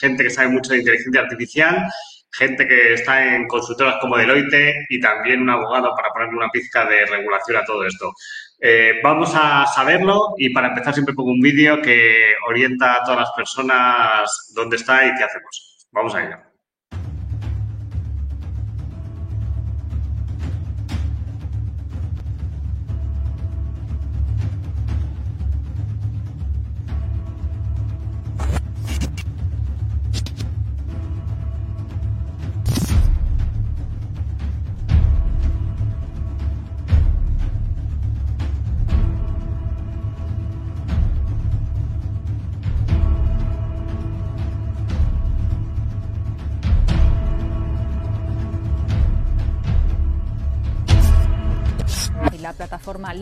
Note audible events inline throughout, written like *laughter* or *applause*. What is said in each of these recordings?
gente que sabe mucho de inteligencia artificial, gente que está en consultoras como Deloitte y también un abogado para ponerle una pizca de regulación a todo esto. Eh, vamos a saberlo y para empezar siempre pongo un vídeo que orienta a todas las personas dónde está y qué hacemos. Vamos a ello.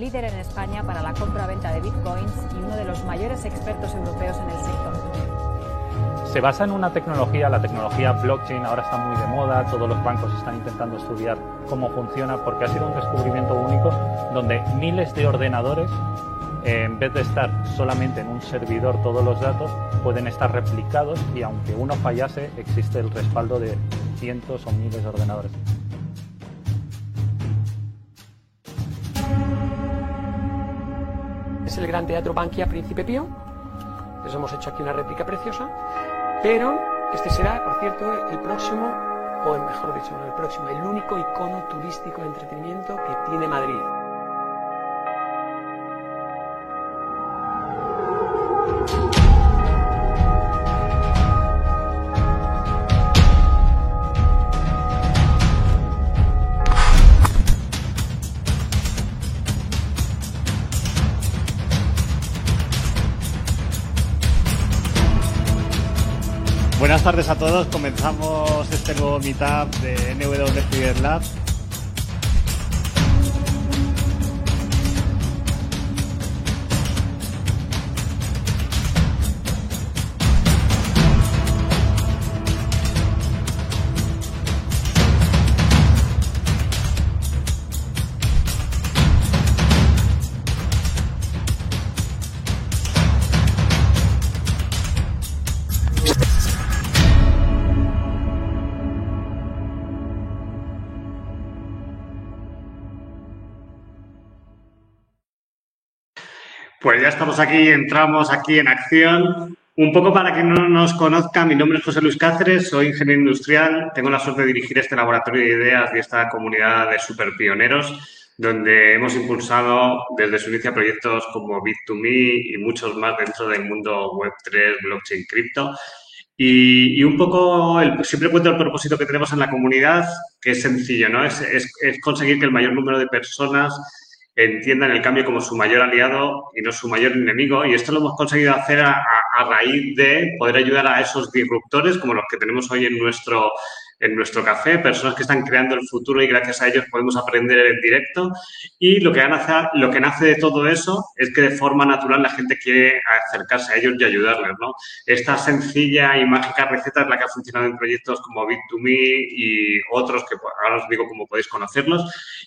Líder en España para la compra-venta de bitcoins y uno de los mayores expertos europeos en el sector. Se basa en una tecnología, la tecnología blockchain ahora está muy de moda, todos los bancos están intentando estudiar cómo funciona porque ha sido un descubrimiento único donde miles de ordenadores en vez de estar solamente en un servidor todos los datos, pueden estar replicados y aunque uno fallase, existe el respaldo de cientos o miles de ordenadores. Es el Gran Teatro Bankia Príncipe Pío. Les hemos hecho aquí una réplica preciosa, pero este será, por cierto, el próximo, o mejor dicho, el próximo, el único icono turístico de entretenimiento que tiene Madrid. Tardes a todos. Comenzamos este nuevo meetup de NW Lab. Pues estamos aquí, entramos aquí en acción. Un poco para que no nos conozca, mi nombre es José Luis Cáceres, soy ingeniero industrial, tengo la suerte de dirigir este laboratorio de ideas y esta comunidad de superpioneros, donde hemos impulsado desde su inicio proyectos como Bit2Me y muchos más dentro del mundo Web3, blockchain, cripto. Y, un poco, el, siempre cuento el propósito que tenemos en la comunidad, que es sencillo, ¿no? Es conseguir que el mayor número de personas entiendan el cambio como su mayor aliado y no su mayor enemigo. Y esto lo hemos conseguido hacer a, a, raíz de poder ayudar a esos disruptores como los que tenemos hoy en nuestro en nuestro café, personas que están creando el futuro y gracias a ellos podemos aprender en directo. Y lo que, nace, lo que nace de todo eso es que de forma natural la gente quiere acercarse a ellos y ayudarles. ¿no? Esta sencilla y mágica receta es la que ha funcionado en proyectos como Bit2Me y otros que ahora os digo cómo podéis conocerlos.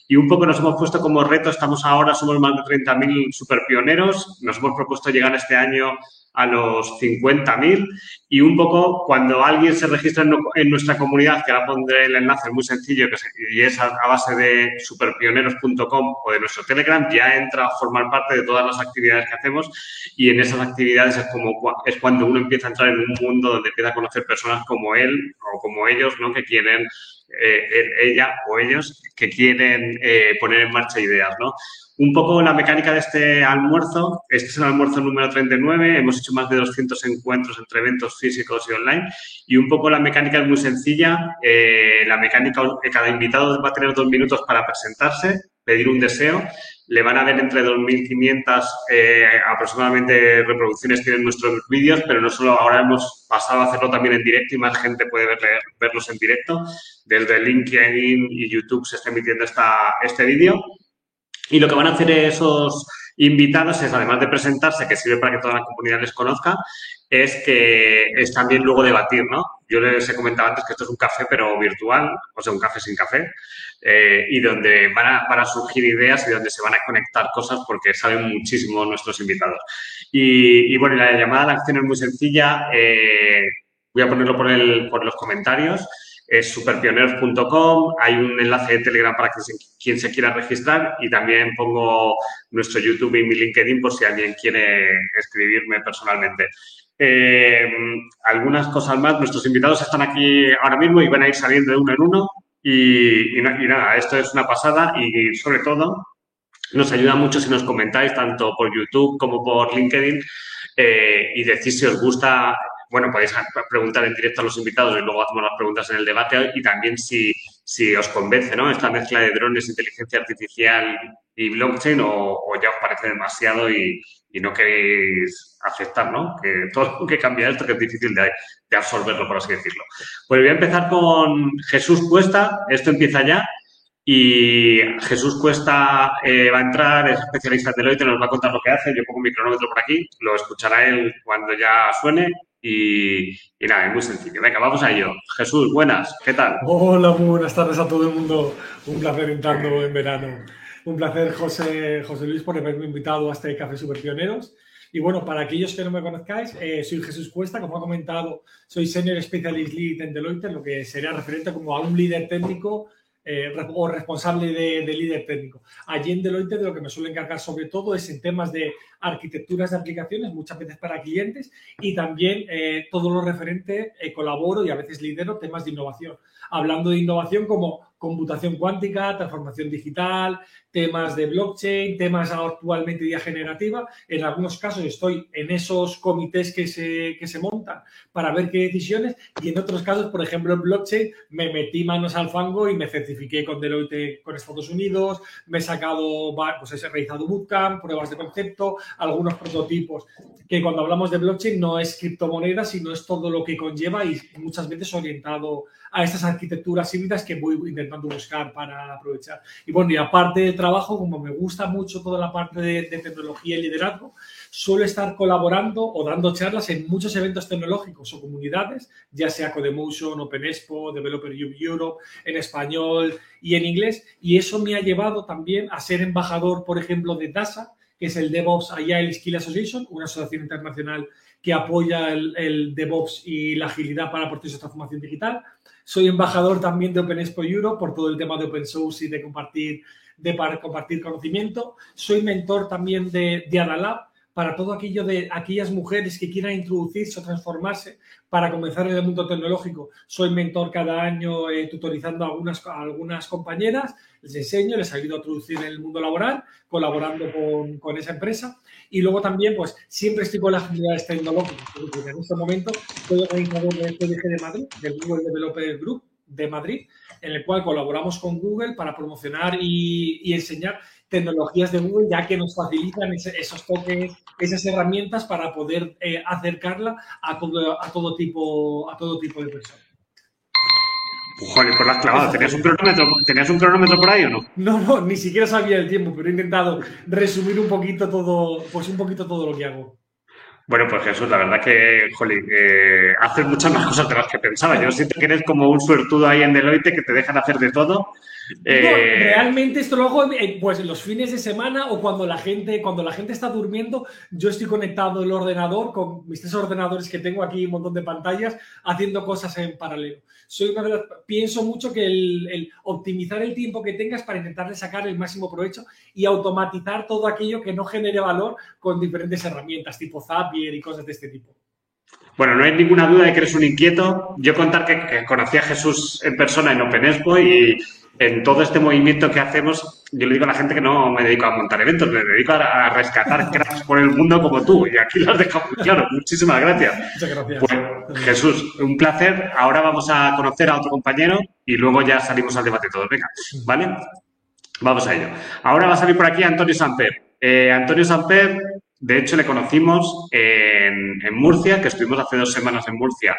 Y un poco nos hemos puesto como reto, estamos ahora, somos más de 30.000 super pioneros, nos hemos propuesto llegar este año a los 50.000 y un poco cuando alguien se registra en, nuestra comunidad, que ahora pondré el enlace muy sencillo que y es a, base de superpioneros.com o de nuestro Telegram, ya entra a formar parte de todas las actividades que hacemos y en esas actividades es, como, es cuando uno empieza a entrar en un mundo donde empieza a conocer personas como él o como ellos, ¿no? que quieren eh, ella o ellos que quieren eh, poner en marcha ideas, ¿no? Un poco la mecánica de este almuerzo, este es el almuerzo número 39, hemos hecho más de 200 encuentros entre eventos físicos y online. Y un poco la mecánica es muy sencilla, eh, la mecánica, cada invitado va a tener dos minutos para presentarse, pedir un deseo, le van a ver entre 2.500 eh, aproximadamente reproducciones tienen nuestros vídeos, pero no solo ahora hemos pasado a hacerlo también en directo y más gente puede verlos en directo. Desde LinkedIn y YouTube se está emitiendo esta, este vídeo. Y lo que van a hacer esos invitados es, además de presentarse, que sirve para que toda la comunidad les conozca, es que es también luego debatir, ¿no? Yo les he comentado antes que esto es un café, pero virtual, o sea, un café sin café, eh, y donde van a, van a, surgir ideas y donde se van a conectar cosas porque saben muchísimo nuestros invitados. Y, bueno, la llamada a la acción es muy sencilla. Eh, voy a ponerlo por, el, por los comentarios. Es superpioneros.com. Hay un enlace de Telegram para quien se quiera registrar y también pongo nuestro YouTube y mi LinkedIn por si alguien quiere escribirme personalmente. Eh, algunas cosas más. Nuestros invitados están aquí ahora mismo y van a ir saliendo de uno en uno. Y, nada, esto es una pasada y sobre todo nos ayuda mucho si nos comentáis tanto por YouTube como por LinkedIn eh, y decís si os gusta, bueno, podéis preguntar en directo a los invitados y luego hacemos las preguntas en el debate y también si, si os convence, ¿no? Esta mezcla de drones, inteligencia artificial y blockchain o, ya os parece demasiado y, no queréis aceptar, ¿no? Que todo lo que cambia esto que es difícil de, absorberlo, por así decirlo. Pues voy a empezar con Jesús Cuesta. Esto empieza ya. Y Jesús Cuesta eh, va a entrar, es especialista en Deloitte, nos va a contar lo que hace. Yo pongo mi cronómetro por aquí, lo escuchará él cuando ya suene. Y, nada, es muy sencillo. Venga, vamos a ello. Jesús, buenas, ¿qué tal? Hola, buenas tardes a todo el mundo. Un placer entrando en verano. Un placer, José, José Luis, por haberme invitado a este Café Super Pioneros. Y bueno, para aquellos que no me conozcáis, eh, soy Jesús Cuesta, como ha comentado, soy Senior Specialist Lead en Deloitte, lo que sería referente como a un líder técnico eh, o responsable de, líder técnico. Allí en Deloitte de lo que me suele encargar sobre todo es en temas de arquitecturas de aplicaciones, muchas veces para clientes, y también eh, todo lo referente, colaboro y a veces lidero temas de innovación. Hablando de innovación como computación cuántica, transformación digital, temas de blockchain, temas actualmente de generativa. En algunos casos estoy en esos comités que se, que se montan para ver qué decisiones y en otros casos, por ejemplo, en blockchain me metí manos al fango y me certifiqué con Deloitte con Estados Unidos, me he sacado, pues he realizado bootcamp, pruebas de concepto, algunos prototipos, que cuando hablamos de blockchain no es criptomonedas, sino es todo lo que conlleva y muchas veces orientado a estas arquitecturas híbridas que voy intentando buscar para aprovechar. Y bueno, y aparte trabajo, como me gusta mucho toda la parte de, tecnología y liderazgo, suelo estar colaborando o dando charlas en muchos eventos tecnológicos o comunidades, ya sea Codemotion, Open Expo, Developer Europe, en español y en inglés. Y eso me ha llevado también a ser embajador, por ejemplo, de DASA, que es el DevOps Agile Skill Association, una asociación internacional que apoya el, el DevOps y la agilidad para procesos de transformación digital. Soy embajador también de Open Expo Europe por todo el tema de open source y de compartir, de compartir conocimiento. Soy mentor también de, de Adalab para todo aquello de aquellas mujeres que quieran introducirse o transformarse para comenzar en el mundo tecnológico. Soy mentor cada año eh, tutorizando a algunas, algunas compañeras, les enseño, les ayudo a introducir en el mundo laboral, colaborando con, con esa empresa. Y luego también, pues, siempre estoy con las actividades tecnológicas. En este momento soy organizador del PDG de Madrid, del Google Developer Group de Madrid, en el cual colaboramos con Google para promocionar y, y enseñar tecnologías de Google, ya que nos facilitan esos toques, esas herramientas para poder eh, acercarla a todo, a, todo tipo, a todo tipo de personas. Joder, pues la has clavado. ¿Tenías un, cronómetro, ¿Tenías un cronómetro por ahí o no? No, no, ni siquiera sabía el tiempo, pero he intentado resumir un poquito todo, pues un poquito todo lo que hago. Bueno, pues Jesús, la verdad que, joder, eh, haces muchas más cosas de las que pensaba. Yo siento que eres como un suertudo ahí en Deloitte que te dejan hacer de todo eh, realmente esto lo hago pues los fines de semana o cuando la gente cuando la gente está durmiendo, yo estoy conectado el ordenador con mis tres ordenadores que tengo aquí, un montón de pantallas, haciendo cosas en paralelo. Soy pienso mucho que el, optimizar el tiempo que tengas para intentarle sacar el máximo provecho y automatizar todo aquello que no genere valor con diferentes herramientas tipo Zapier y cosas de este tipo. Bueno, no hay ninguna duda de que eres un inquieto. Yo contar que, que conocí a Jesús en persona en Open Expo y, en todo este movimiento que hacemos, yo le digo a la gente que no me dedico a montar eventos, me dedico a, rescatar *laughs* cracks por el mundo como tú. Y aquí lo has dejado muy claro. Muchísimas gracias. Muchas gracias. Pues, Jesús, un placer. Ahora vamos a conocer a otro compañero y luego ya salimos al debate todos. Venga, ¿vale? Vamos a ello. Ahora va a salir por aquí Antonio Samper. Eh, Antonio Samper, de hecho, le conocimos en, Murcia, que estuvimos hace dos semanas en Murcia.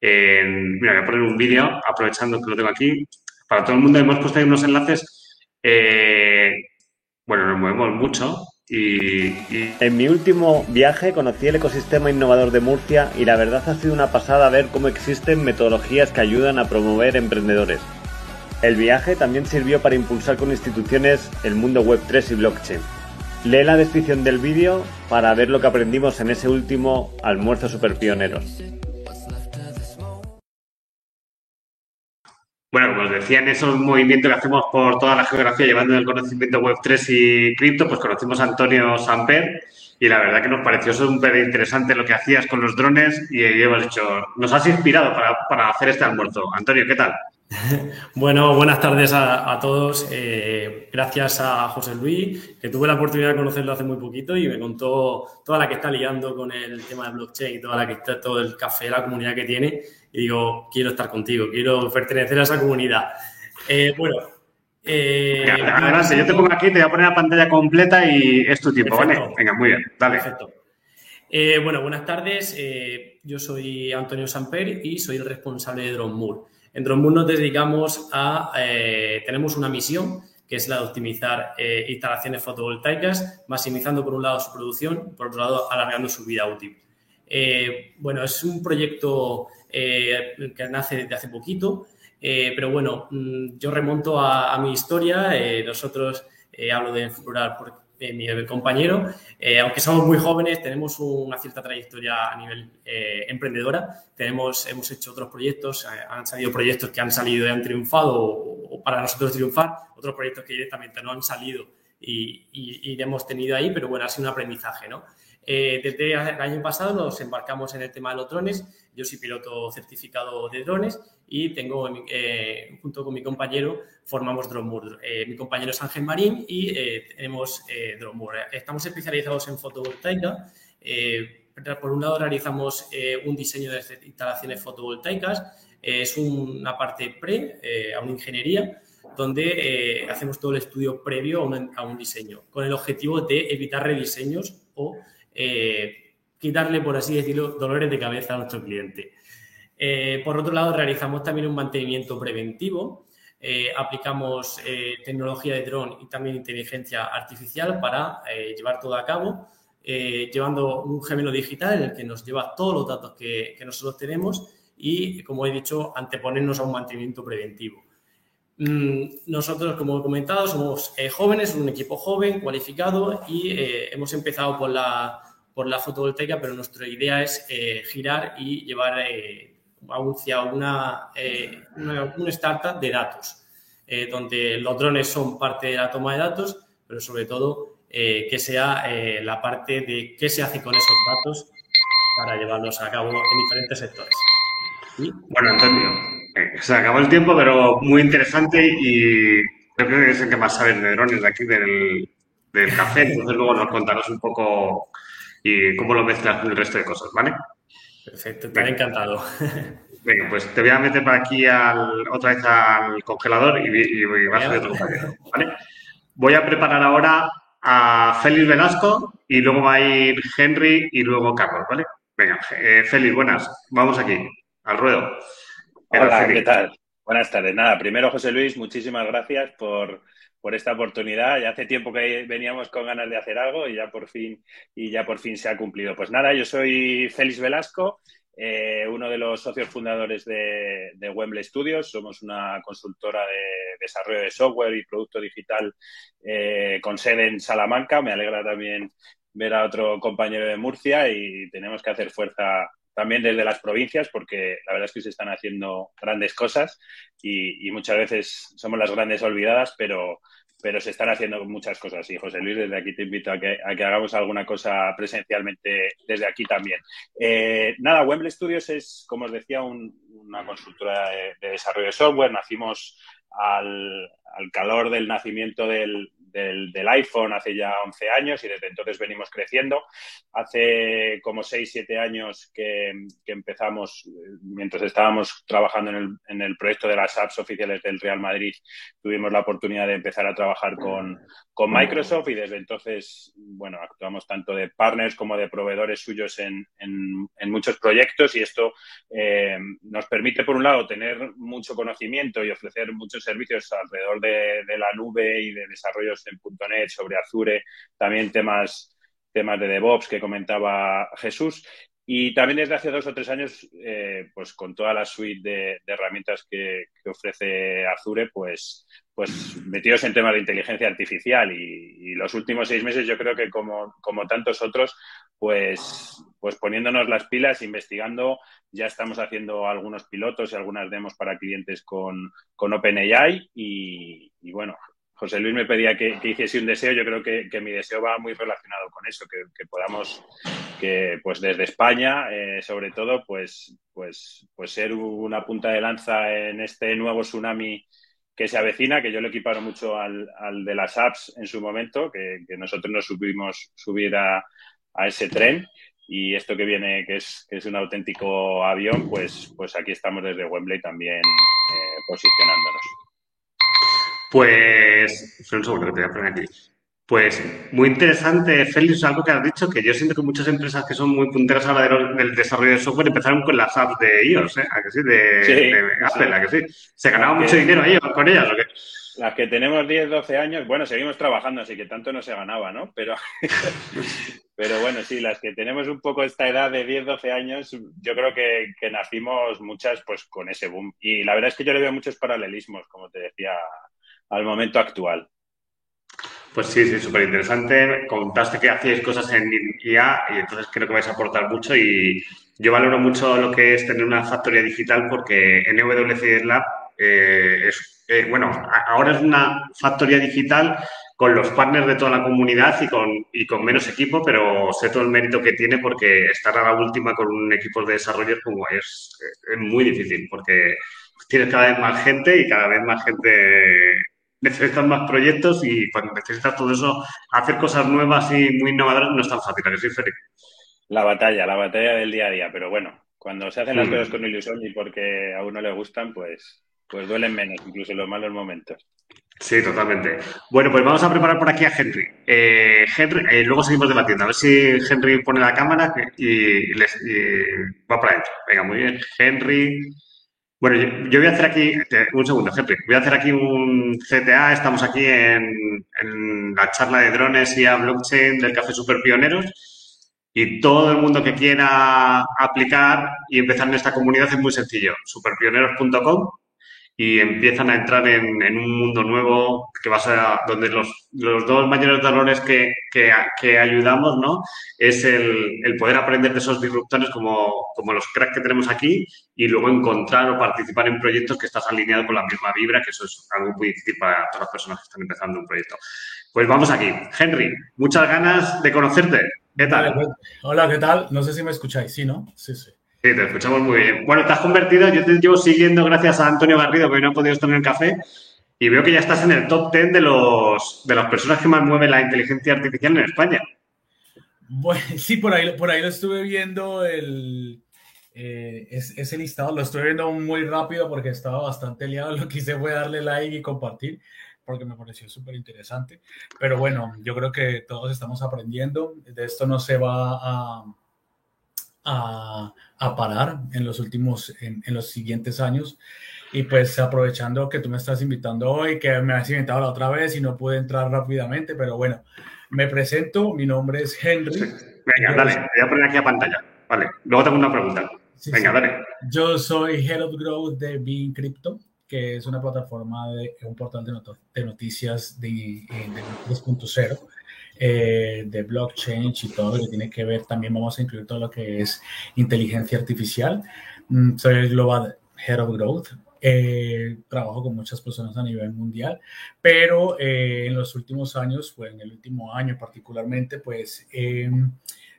mira, voy a poner un vídeo, aprovechando que lo tengo aquí. Para todo el mundo hemos puesto ahí unos enlaces. Eh, bueno, nos movemos mucho. Y, En mi último viaje conocí el ecosistema innovador de Murcia y la verdad ha sido una pasada ver cómo existen metodologías que ayudan a promover emprendedores. El viaje también sirvió para impulsar con instituciones el mundo Web3 y blockchain. Lee la descripción del vídeo para ver lo que aprendimos en ese último almuerzo super pioneros. Bueno, como os decía, en esos movimientos que hacemos por toda la geografía llevando el conocimiento Web3 y cripto, pues conocimos a Antonio Samper y la verdad que nos pareció súper interesante lo que hacías con los drones y hemos dicho, nos has inspirado para, para hacer este almuerzo. Antonio, ¿qué tal? *laughs* Bueno, buenas tardes a, todos. Eh, gracias a José Luis, que tuve la oportunidad de conocerlo hace muy poquito y me contó toda la que está liando con el tema de blockchain, toda la que está, todo el café, la comunidad que tiene. Y digo, quiero estar contigo, quiero pertenecer a esa comunidad. Eh, bueno. Eh, yo te pongo aquí, te voy a poner la pantalla completa y es tu tiempo, ¿vale? Venga, muy bien, dale. Perfecto. Eh, bueno, buenas tardes. yo soy Antonio Samper y soy el responsable de Drone en Drone nos dedicamos a, eh, tenemos una misión que es la de optimizar eh, instalaciones fotovoltaicas, maximizando por un lado su producción, por otro lado alargando su vida útil. Eh, bueno, es un proyecto que nace desde hace poquito, pero bueno, mm, yo remonto a, mi historia, nosotros hablo de Enflurar porque eh, mi compañero. Eh, aunque somos muy jóvenes, tenemos una cierta trayectoria a nivel eh, emprendedora. Tenemos, hemos hecho otros proyectos, han salido proyectos que han salido y han triunfado o, para nosotros triunfar, otros proyectos que directamente no han salido y, y, hemos tenido ahí, pero bueno, ha sido un aprendizaje, ¿no? Desde el año pasado nos embarcamos en el tema de los drones. Yo soy piloto certificado de drones y tengo, eh, junto con mi compañero, formamos Dromur. Eh, mi compañero es Ángel Marín y eh, tenemos eh, Estamos especializados en fotovoltaica. por un lado, realizamos un diseño de instalaciones fotovoltaicas. es una parte pre, a una ingeniería, donde hacemos todo el estudio previo a, a, un diseño, con el objetivo de evitar rediseños o quitarle, por así decirlo, dolores de cabeza a nuestro cliente. Eh, por otro lado, realizamos también un mantenimiento preventivo. Eh, aplicamos eh, tecnología de dron y también inteligencia artificial para llevar todo a cabo, llevando un gemelo digital en el que nos lleva todos los datos que, nosotros tenemos y, como he dicho, anteponernos a un mantenimiento preventivo. Mm, nosotros, como he comentado, somos jóvenes, un equipo joven, cualificado y hemos empezado por la, por la fotovoltaica, pero nuestra idea es girar y llevar hacia una, eh, startup de datos, eh, donde los drones son parte de la toma de datos, pero sobre todo eh, que sea la parte de qué se hace con esos datos para llevarlos a cabo en diferentes sectores. Bueno, Antonio, se acabó el tiempo, pero muy interesante y creo que es el que más sabe de drones de aquí del café, entonces luego nos contarás un poco y cómo lo mezclas con el resto de cosas, ¿vale? Perfecto, estaré encantado. Venga, pues te voy a meter para aquí otra vez al congelador y, vas a ver otro ¿vale? Voy a preparar ahora a Félix Velasco y luego va a ir Henry y luego Carlos, ¿vale? Venga, eh, Félix, buenas. Vamos aquí, al ruedo. Hola, ¿qué tal? Buenas tardes. Nada, primero, José Luis, muchísimas gracias por, por esta oportunidad. Ya hace tiempo que veníamos con ganas de hacer algo y ya por fin, y ya por fin se ha cumplido. Pues nada, yo soy Félix Velasco, eh, uno de los socios fundadores de, de, Wembley Studios. Somos una consultora de desarrollo de software y producto digital eh, con sede en Salamanca. Me alegra también ver a otro compañero de Murcia y tenemos que hacer fuerza también desde las provincias, porque la verdad es que se están haciendo grandes cosas y, muchas veces somos las grandes olvidadas, pero, pero se están haciendo muchas cosas. Y José Luis, desde aquí te invito a que, a que hagamos alguna cosa presencialmente desde aquí también. Eh, nada, Wembley Studios es, como os decía, una consultora de, desarrollo de software. Nacimos al, al calor del nacimiento del, del, iPhone hace ya 11 años y desde entonces venimos creciendo. Hace como 6, 7 años que, empezamos, mientras estábamos trabajando en el, en el, proyecto de las apps oficiales del Real Madrid, tuvimos la oportunidad de empezar a trabajar con, con Microsoft y desde entonces, bueno, actuamos tanto de partners como de proveedores suyos en, en, muchos proyectos y esto eh, nos permite, por un lado, tener mucho conocimiento y ofrecer muchos servicios alrededor de, de la nube y de desarrollos en .NET, sobre Azure, también temas, temas de DevOps que comentaba Jesús. Y también desde hace dos o tres años, eh, pues con toda la suite de, herramientas que, ofrece Azure, pues, pues metidos en temas de inteligencia artificial. Y, los últimos seis meses yo creo que como, como tantos otros, pues, pues poniéndonos las pilas, investigando, ya estamos haciendo algunos pilotos y algunas demos para clientes con, con OpenAI. Y bueno, José Luis me pedía que, hiciese un deseo, yo creo que, mi deseo va muy relacionado con eso, que, podamos, que pues desde España, eh, sobre todo, pues, pues, pues ser una punta de lanza en este nuevo tsunami que se avecina, que yo le equiparo mucho al, de las apps en su momento, que, nosotros nos subimos subir a, ese tren y esto que viene, que es, que es un auténtico avión, pues, pues aquí estamos desde Wembley también eh, posicionándonos. Pues, un segundo que te voy a poner aquí. Pues muy interesante, Félix, algo que has dicho, que yo siento que muchas empresas que son muy punteras a la del desarrollo de software empezaron con las apps de iOS, ¿eh? ¿A que sí? De, Apple, ¿a que sí? ¿Se ganaba mucho dinero ahí con ellas o qué? Las que tenemos 10, 12 años, bueno, seguimos trabajando, así que tanto no se ganaba, ¿no? Pero, *laughs* pero bueno, sí, las que tenemos un poco esta edad de 10, 12 años, yo creo que, que nacimos muchas pues con ese boom. Y la verdad es que yo le veo muchos paralelismos, como te decía al momento actual. Pues sí, sí, súper interesante. Contaste que hacíais cosas en IA y entonces creo que vais a aportar mucho y yo valoro mucho lo que es tener una factoría digital porque en EWC Lab eh, es, eh, bueno, ahora es una factoría digital con los partners de toda la comunidad y con, y con menos equipo, pero sé todo el mérito que tiene porque estar a la última con un equipo de desarrollo como es, es muy difícil porque tienes cada vez más gente y cada vez más gente necesitas más proyectos y cuando necesitas todo eso, hacer cosas nuevas y muy innovadoras no es tan fácil, que sí, Félix? La batalla, la batalla del día a día, pero bueno, cuando se hacen las mm. cosas con ilusión y porque a uno le gustan, pues, pues duelen menos, incluso en los malos momentos. Sí, totalmente. Bueno, pues vamos a preparar por aquí a Henry. Eh, Henry, eh, luego seguimos debatiendo. A ver si Henry pone la cámara y, les, y va para adentro. Venga, muy bien. Henry, bueno, yo, voy a hacer aquí, un segundo, Henry, voy a hacer aquí un CTA, estamos aquí en, la charla de drones y a blockchain del Café Super Pioneros y todo el mundo que quiera aplicar y empezar en esta comunidad es muy sencillo, superpioneros.com y empiezan a entrar en, un mundo nuevo que va a ser donde los, dos mayores dolores que, que, ayudamos ¿no? es el, poder aprender de esos disruptores como, como los cracks que tenemos aquí y luego encontrar o participar en proyectos que estás alineado con la misma vibra, que eso es algo muy difícil para todas las personas que están empezando un proyecto. Pues vamos aquí. Henry, muchas ganas de conocerte. ¿Qué tal? Pues, hola, ¿qué tal? No sé si me escucháis, ¿sí, no? Sí, sí. Sí, te escuchamos muy bien. Bueno, te has convertido, yo te llevo siguiendo gracias a Antonio Garrido, que hoy no ha podido estar en el café, y veo que ya estás en el top 10 de, los, de las personas que más mueven la inteligencia artificial en España. *laughs* Sí, por ahí, por ahí lo estuve viendo, el, eh, ese listado lo estuve viendo muy rápido porque estaba bastante liado, lo que hice fue darle like y compartir porque me pareció súper interesante. Pero bueno, yo creo que todos estamos aprendiendo, de esto no se va a a, parar en los últimos, en, los siguientes años. Y pues aprovechando que tú me estás invitando hoy, que me has invitado la otra vez y no pude entrar rápidamente, pero bueno, me presento, mi nombre es Henry. Venga, dale, voy a poner aquí a pantalla. Vale, luego tengo una pregunta. Venga, dale. Yo soy Head of Growth de Bean Crypto, que es una plataforma de un portal de, de noticias de, de 2.0 eh, de blockchain y todo lo que tiene que ver. También vamos a incluir todo lo que es inteligencia artificial. Mm, soy el Global Head of Growth. Eh, trabajo con muchas personas a nivel mundial, pero eh, en los últimos años, pues en el último año particularmente, pues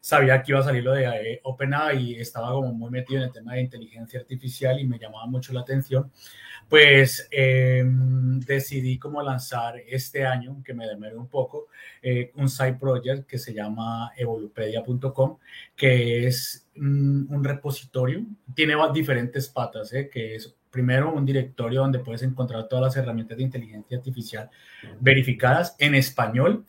sabía que iba a salir lo de eh, OpenAI y estaba como muy metido en el tema de inteligencia artificial y me llamaba mucho la atención, pues em, decidí como lanzar este año, que me demoré un poco, eh, un side project que se llama evolupedia.com, que es mm, un repositorio, tiene diferentes patas, eh, que es primero un directorio donde puedes encontrar todas las herramientas de inteligencia artificial verificadas en español,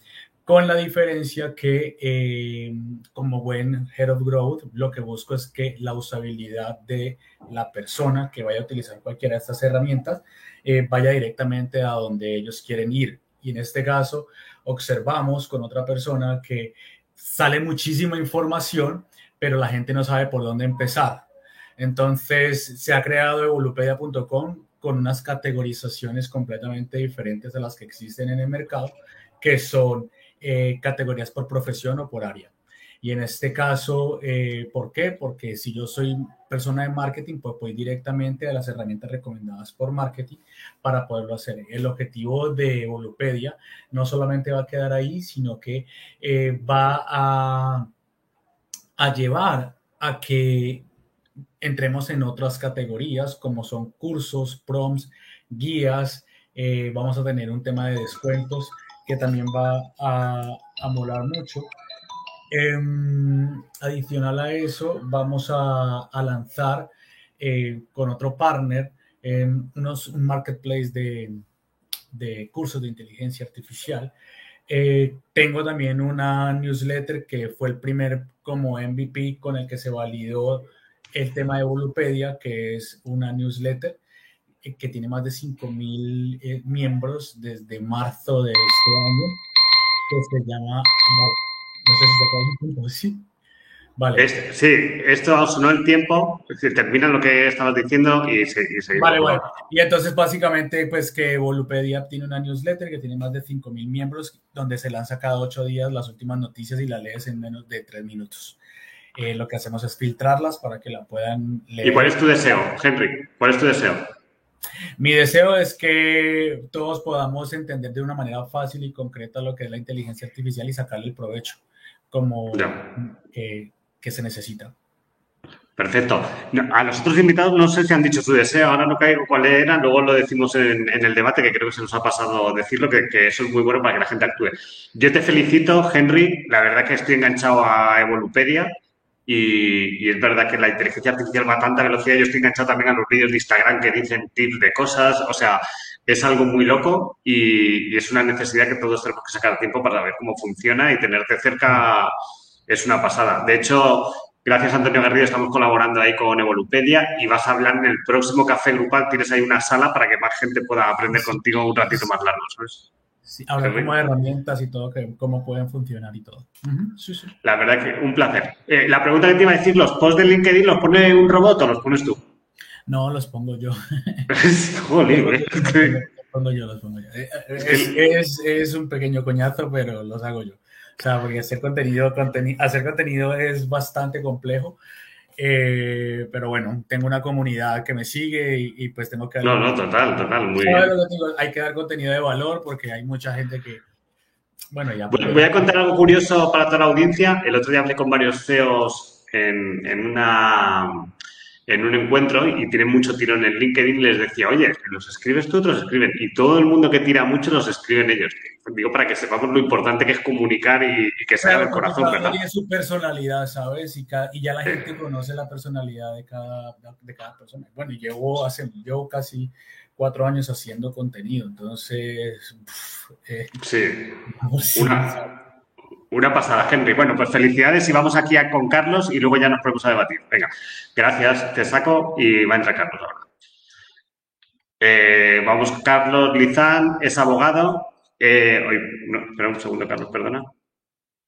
con la diferencia que eh, como buen Head of Growth, lo que busco es que la usabilidad de la persona que vaya a utilizar cualquiera de estas herramientas eh, vaya directamente a donde ellos quieren ir. Y en este caso, observamos con otra persona que sale muchísima información, pero la gente no sabe por dónde empezar. Entonces, se ha creado evolupedia.com con unas categorizaciones completamente diferentes a las que existen en el mercado, que son eh, categorías por profesión o por área. Y en este caso, eh, ¿por qué? Porque si yo soy persona de marketing, pues voy directamente a las herramientas recomendadas por marketing para poderlo hacer. El objetivo de Evolupedia no solamente va a quedar ahí, sino que eh, va a llevar a que entremos en otras categorías como son cursos, prompts, guías. vamos a tener un tema de descuentos que también va a, a molar mucho. Em, adicional a eso, vamos a, lanzar eh, con otro partner unos, un marketplace de, de, cursos de inteligencia artificial. Eh, tengo también una newsletter que fue el primer como MVP con el que se validó el tema de Volupedia, que es una newsletter eh, que tiene más de 5.000 eh, miembros desde marzo de este año, que se llama, no sé si te sí. Vale. sí, esto sonó el tiempo, es decir, termina lo que estabas diciendo y, seguimos. Vale, bueno. Y entonces, básicamente, pues que Volupedia tiene una newsletter que tiene más de 5.000 miembros, donde se lanza cada ocho días las últimas noticias y la lees en menos de tres minutos. Eh, lo que hacemos es filtrarlas para que la puedan leer. ¿Y cuál es tu deseo, Henry? ¿Cuál es tu deseo? Mi deseo es que todos podamos entender de una manera fácil y concreta lo que es la inteligencia artificial y sacarle el provecho como que se necesita. Perfecto. A los otros invitados no sé si han dicho su deseo, ahora no caigo cuál era, luego lo decimos en, el debate, que creo que se nos ha pasado decirlo, que, que, eso es muy bueno para que la gente actúe. Yo te felicito, Henry, la verdad que estoy enganchado a Evolupedia y, es verdad que la inteligencia artificial va a tanta velocidad. Yo estoy enganchado también a los vídeos de Instagram que dicen tips de cosas. O sea, es algo muy loco y, es una necesidad que todos tenemos que sacar tiempo para ver cómo funciona y tenerte cerca es una pasada. De hecho, gracias a Antonio Garrido estamos colaborando ahí con Evolupedia y vas a hablar en el próximo café grupal. Tienes ahí una sala para que más gente pueda aprender contigo un ratito más largo, ¿sabes? Sí, hablar como de herramientas y todo, que, cómo pueden funcionar y todo. sí, sí. La verdad que un placer. Eh, la pregunta que te iba a decir, ¿los posts de LinkedIn los pone un robot o los pones tú? No, los pongo yo. *laughs* Joder, los pongo yo, los pongo yo. Es, es, un pequeño coñazo, pero los hago yo. O sea, porque hacer contenido, contenido, hacer contenido es bastante complejo. Eh, pero bueno, tengo una comunidad que me sigue y, pues tengo que... No, no, total, total, muy bien. hay que dar contenido de valor porque hay mucha gente que... Bueno, ya... voy a contar algo curioso para toda la audiencia. El otro día hablé con varios CEOs en, en una en un encuentro y tienen mucho tirón en LinkedIn y les decía, oye, los escribes tú, otros escriben. Y todo el mundo que tira mucho los escriben ellos. Digo, para que sepamos lo importante que es comunicar y, que sea del corazón, ¿verdad? Tiene su personalidad, ¿sabes? Y, y ya la gente conoce la personalidad de cada, de cada persona. Bueno, llevo, hace, llevo casi cuatro años haciendo contenido, entonces... Eh, sí. *laughs* Una, una pasada, Henry. Bueno, pues felicidades y vamos aquí con Carlos y luego ya nos ponemos a debatir. Venga, gracias, te saco y va a entrar Carlos ahora. Eh, vamos, Carlos Lizán es abogado. Eh, no, espera un segundo, Carlos, perdona.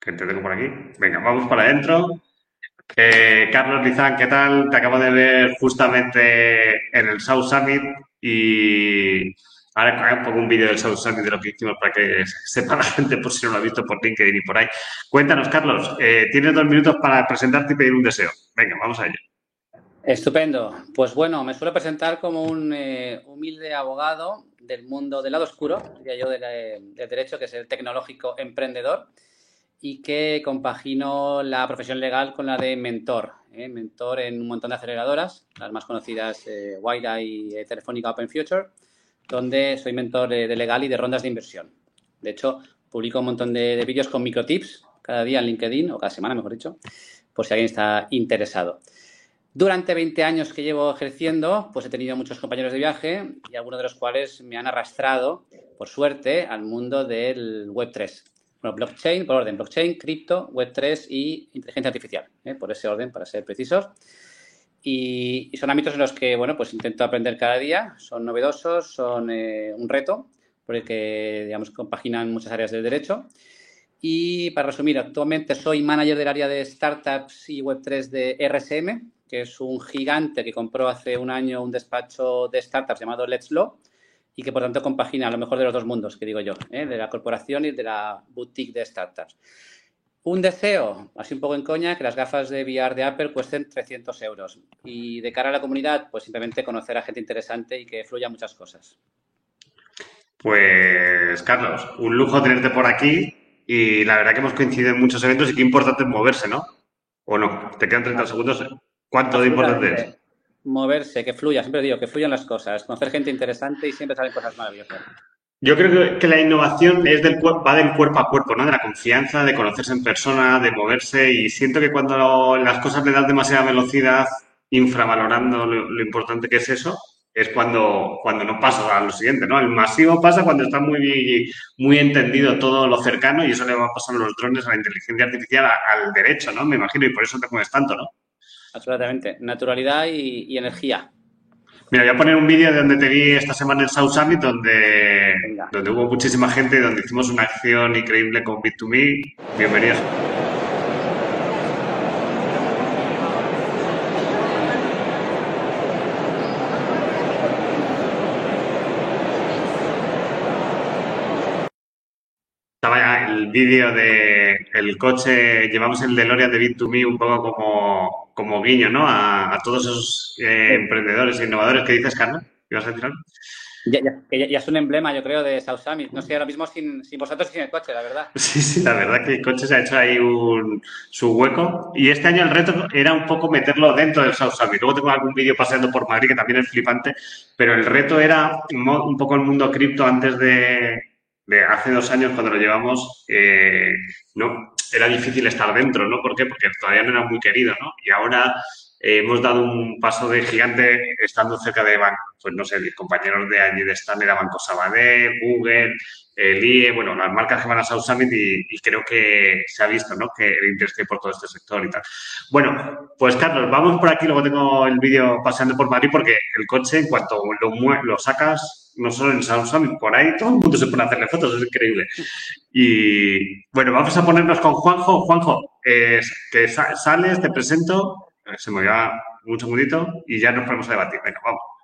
Que te tengo por aquí. Venga, vamos para adentro. Eh, Carlos Lizán, ¿qué tal? Te acabo de ver justamente en el South Summit y Ahora pongo un vídeo del Summit de lo que hicimos para que *laughs* sepa la gente por si no lo ha visto por LinkedIn y por ahí. Cuéntanos, Carlos, eh, tienes dos minutos para presentarte y pedir un deseo. Venga, vamos a ello. Estupendo. Pues bueno, me suelo presentar como un eh, humilde abogado del mundo del lado oscuro, diría yo, del derecho, que es el tecnológico emprendedor. y que compagino la profesión legal con la de mentor. ¿eh? Mentor en un montón de aceleradoras, las más conocidas, eh, y eh, Telefónica Open Future, donde soy mentor de, legal y de rondas de inversión. De hecho, publico un montón de, de vídeos con microtips cada día en LinkedIn, o cada semana, mejor dicho, por si alguien está interesado. Durante 20 años que llevo ejerciendo, pues he tenido muchos compañeros de viaje y algunos de los cuales me han arrastrado, por suerte, al mundo del Web3. Bueno, blockchain, por orden, blockchain, cripto, Web3 y inteligencia artificial, ¿eh? por ese orden, para ser precisos. Y, son ámbitos en los que, bueno, pues intento aprender cada día, son novedosos, son eh, un reto, porque, digamos, compaginan muchas áreas del derecho. Y para resumir, actualmente soy manager del área de startups y Web3 de RSM, que es un gigante que compró hace un año un despacho de startups llamado Let's Law y que por tanto compagina lo mejor de los dos mundos, que digo yo, ¿eh? de la corporación y de la boutique de startups. Un deseo, así un poco en coña, que las gafas de VR de Apple cuesten 300 euros. Y de cara a la comunidad, pues simplemente conocer a gente interesante y que fluya muchas cosas. Pues, Carlos, un lujo tenerte por aquí y la verdad que hemos coincidido en muchos eventos y qué importante es moverse, ¿no? ¿O no? Te quedan 30 segundos. ¿Cuánto de importante es? Moverse, que fluya, siempre digo, que fluyan las cosas, conocer gente interesante y siempre salen cosas maravillosas. Yo creo que la innovación es del, va del cuerpo a cuerpo, ¿no? De la confianza, de conocerse en persona, de moverse y siento que cuando las cosas le dan demasiada velocidad, infravalorando lo importante que es eso, es cuando, cuando no pasa a lo siguiente, ¿no? El masivo pasa cuando está muy, muy entendido todo lo cercano y eso le va a pasar a los drones, a la inteligencia artificial, al derecho, ¿no? Me imagino, y por eso te mueves tanto, ¿no? Absolutamente. Naturalidad y, energía. Mira, voy a poner un vídeo de donde te vi esta semana en South Summit, donde, donde hubo muchísima gente y donde hicimos una acción increíble con Bit2Me. Bienvenidos. El vídeo de el coche, llevamos el DeLorean de Bit2Me un poco como, como guiño, ¿no? A, todos esos eh, emprendedores e innovadores que dices, Carlos. ¿Ibas a decir algo? Ya, ya, es un emblema, yo creo, de South Summit. No sé, ahora mismo sin, sin, vosotros y sin el coche, la verdad. *laughs* Sí, sí, la verdad que el coche se ha hecho ahí un, su hueco. Y este año el reto era un poco meterlo dentro del South Summit. Luego tengo algún vídeo paseando por Madrid que también es flipante. Pero el reto era un poco el mundo cripto antes de, hace dos años cuando lo llevamos, eh, no, era difícil estar dentro, ¿no? ¿Por qué? Porque todavía no era muy querido, ¿no? Y ahora eh, hemos dado un paso de gigante estando cerca de pues no sé, compañeros de allí de Stanley, era Banco Sabadell, Google, el IE, bueno, las marcas que van a South Summit y, creo que se ha visto, ¿no? Que el interés que hay por todo este sector y tal. Bueno, pues Carlos, vamos por aquí, luego tengo el vídeo paseando por Madrid porque el coche, en cuanto lo, sacas, no solo en South Summit, por ahí todo el mundo se pone a hacerle fotos, es increíble. Y bueno, vamos a ponernos con Juanjo. Juanjo, eh, que sales, te presento, eh, se me va un segundito y ya nos ponemos a debatir. Venga, vamos.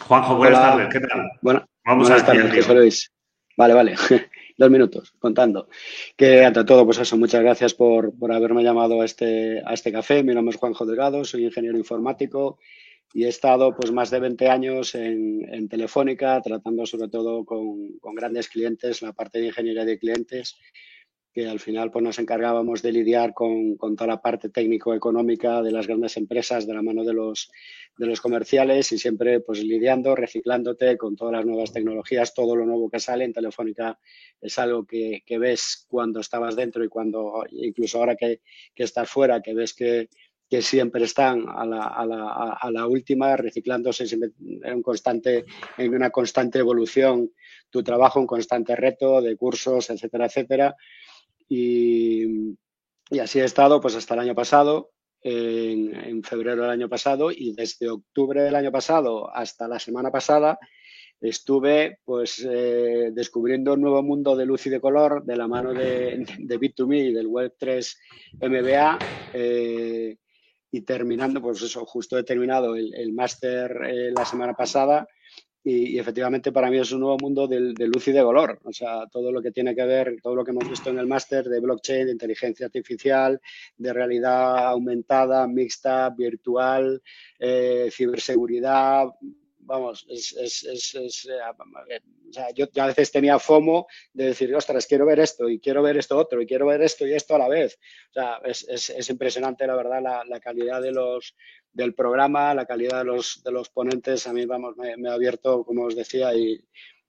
Juanjo, buenas tardes, ¿qué tal? Bueno, Vamos Buenas tardes, Luis. Vale, vale. *laughs* Dos minutos, contando. Que ante todo, pues eso, muchas gracias por, por haberme llamado a este, a este café. Mi nombre es Juanjo Delgado, soy ingeniero informático y he estado pues más de 20 años en, en Telefónica, tratando sobre todo con, con, grandes clientes, la parte de ingeniería de clientes que al final pues, nos encargábamos de lidiar con, con toda la parte técnico-económica de las grandes empresas de la mano de los, de los comerciales y siempre pues lidiando, reciclándote con todas las nuevas tecnologías, todo lo nuevo que sale en Telefónica es algo que, que ves cuando estabas dentro y cuando, incluso ahora que, que estás fuera, que ves que, que siempre están a la, a la, a la última, reciclándose en, un constante, en una constante evolución, tu trabajo, un constante reto de cursos, etcétera, etcétera. Y, así he estado pues hasta el año pasado, en, febrero del año pasado, y desde octubre del año pasado hasta la semana pasada estuve pues eh, descubriendo un nuevo mundo de luz y de color de la mano de, de Bit2Me y del Web3 MBA. Eh, y terminando, pues eso, justo he terminado el, máster eh, la semana pasada y, efectivamente para mí es un nuevo mundo de, luz y de color. O sea, todo lo que tiene que ver, todo lo que hemos visto en el máster de blockchain, de inteligencia artificial, de realidad aumentada, mixta, virtual, eh, ciberseguridad, vamos, es, es, es, eh, o sea, yo, a veces tenía FOMO de decir, ostras, quiero ver esto y quiero ver esto otro y quiero ver esto y esto a la vez. O sea, es, impresionante, la verdad, la, calidad de los, del programa, la calidad de los, de los ponentes. A mí, vamos, me, ha abierto, como os decía, y,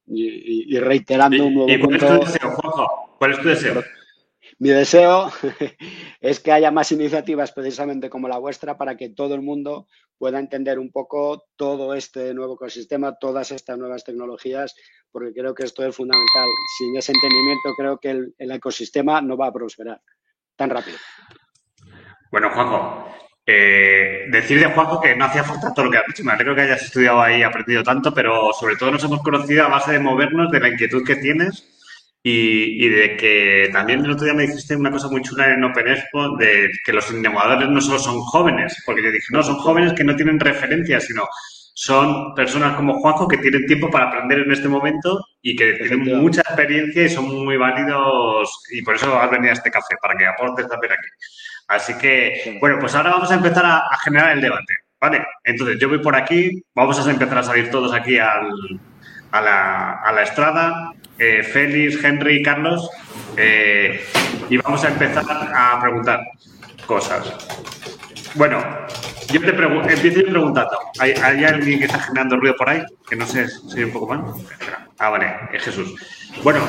y, reiterando un nuevo ¿Y cuál es tu deseo, ¿Cuál es tu deseo? Mi deseo *laughs* es que haya más iniciativas precisamente como la vuestra para que todo el mundo pueda entender un poco todo este nuevo ecosistema, todas estas nuevas tecnologías, porque creo que esto es fundamental. Sin ese entendimiento creo que el, ecosistema no va a prosperar tan rápido. Bueno, Juanjo, eh, decir de Juanjo que no hacía falta todo lo que has dicho. Me alegro que hayas estudiado ahí y aprendido tanto, pero sobre todo nos hemos conocido a base de movernos, de la inquietud que tienes y, de que también el otro día me dijiste una cosa muy chula en Open Expo de que los innovadores no solo son jóvenes, porque yo dije, no, son jóvenes que no tienen referencias, sino son personas como Juanjo que tienen tiempo para aprender en este momento y que tienen mucha experiencia y son muy válidos y por eso has venido a este café, para que aportes también aquí. Así que, bueno, pues ahora vamos a empezar a, a generar el debate, ¿vale? Entonces yo voy por aquí, vamos a empezar a salir todos aquí al, a la, a la estrada, eh, Félix, Henry, Carlos, eh, y vamos a empezar a preguntar cosas. Bueno, yo te empiezo preguntando. ¿Hay, alguien que está generando ruido por ahí? Que no sé si un poco más. Ah, vale, es Jesús. Bueno,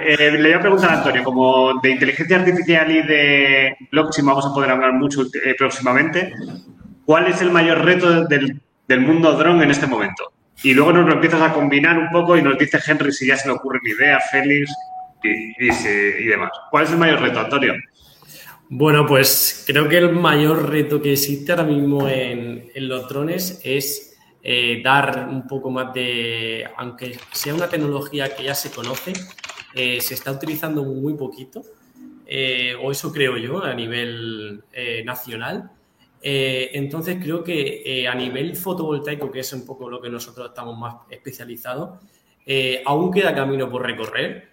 eh, le voy a preguntar a Antonio, como de inteligencia artificial y de blockchain vamos a poder hablar mucho próximamente. ¿Cuál es el mayor reto del, del mundo drone en este momento? Y luego nos lo empiezas a combinar un poco y nos dice Henry si ya se le ocurren ideas, Félix y, y, demás. ¿Cuál es el mayor reto, Antonio? Bueno, pues creo que el mayor reto que existe ahora mismo en, los drones es eh, dar un poco más de, aunque sea una tecnología que ya se conoce, eh, se está utilizando muy poquito, eh, o eso creo yo a nivel nacional, eh, entonces creo que eh, a nivel fotovoltaico, que es un poco lo que nosotros estamos más especializados, eh, aún queda camino por recorrer,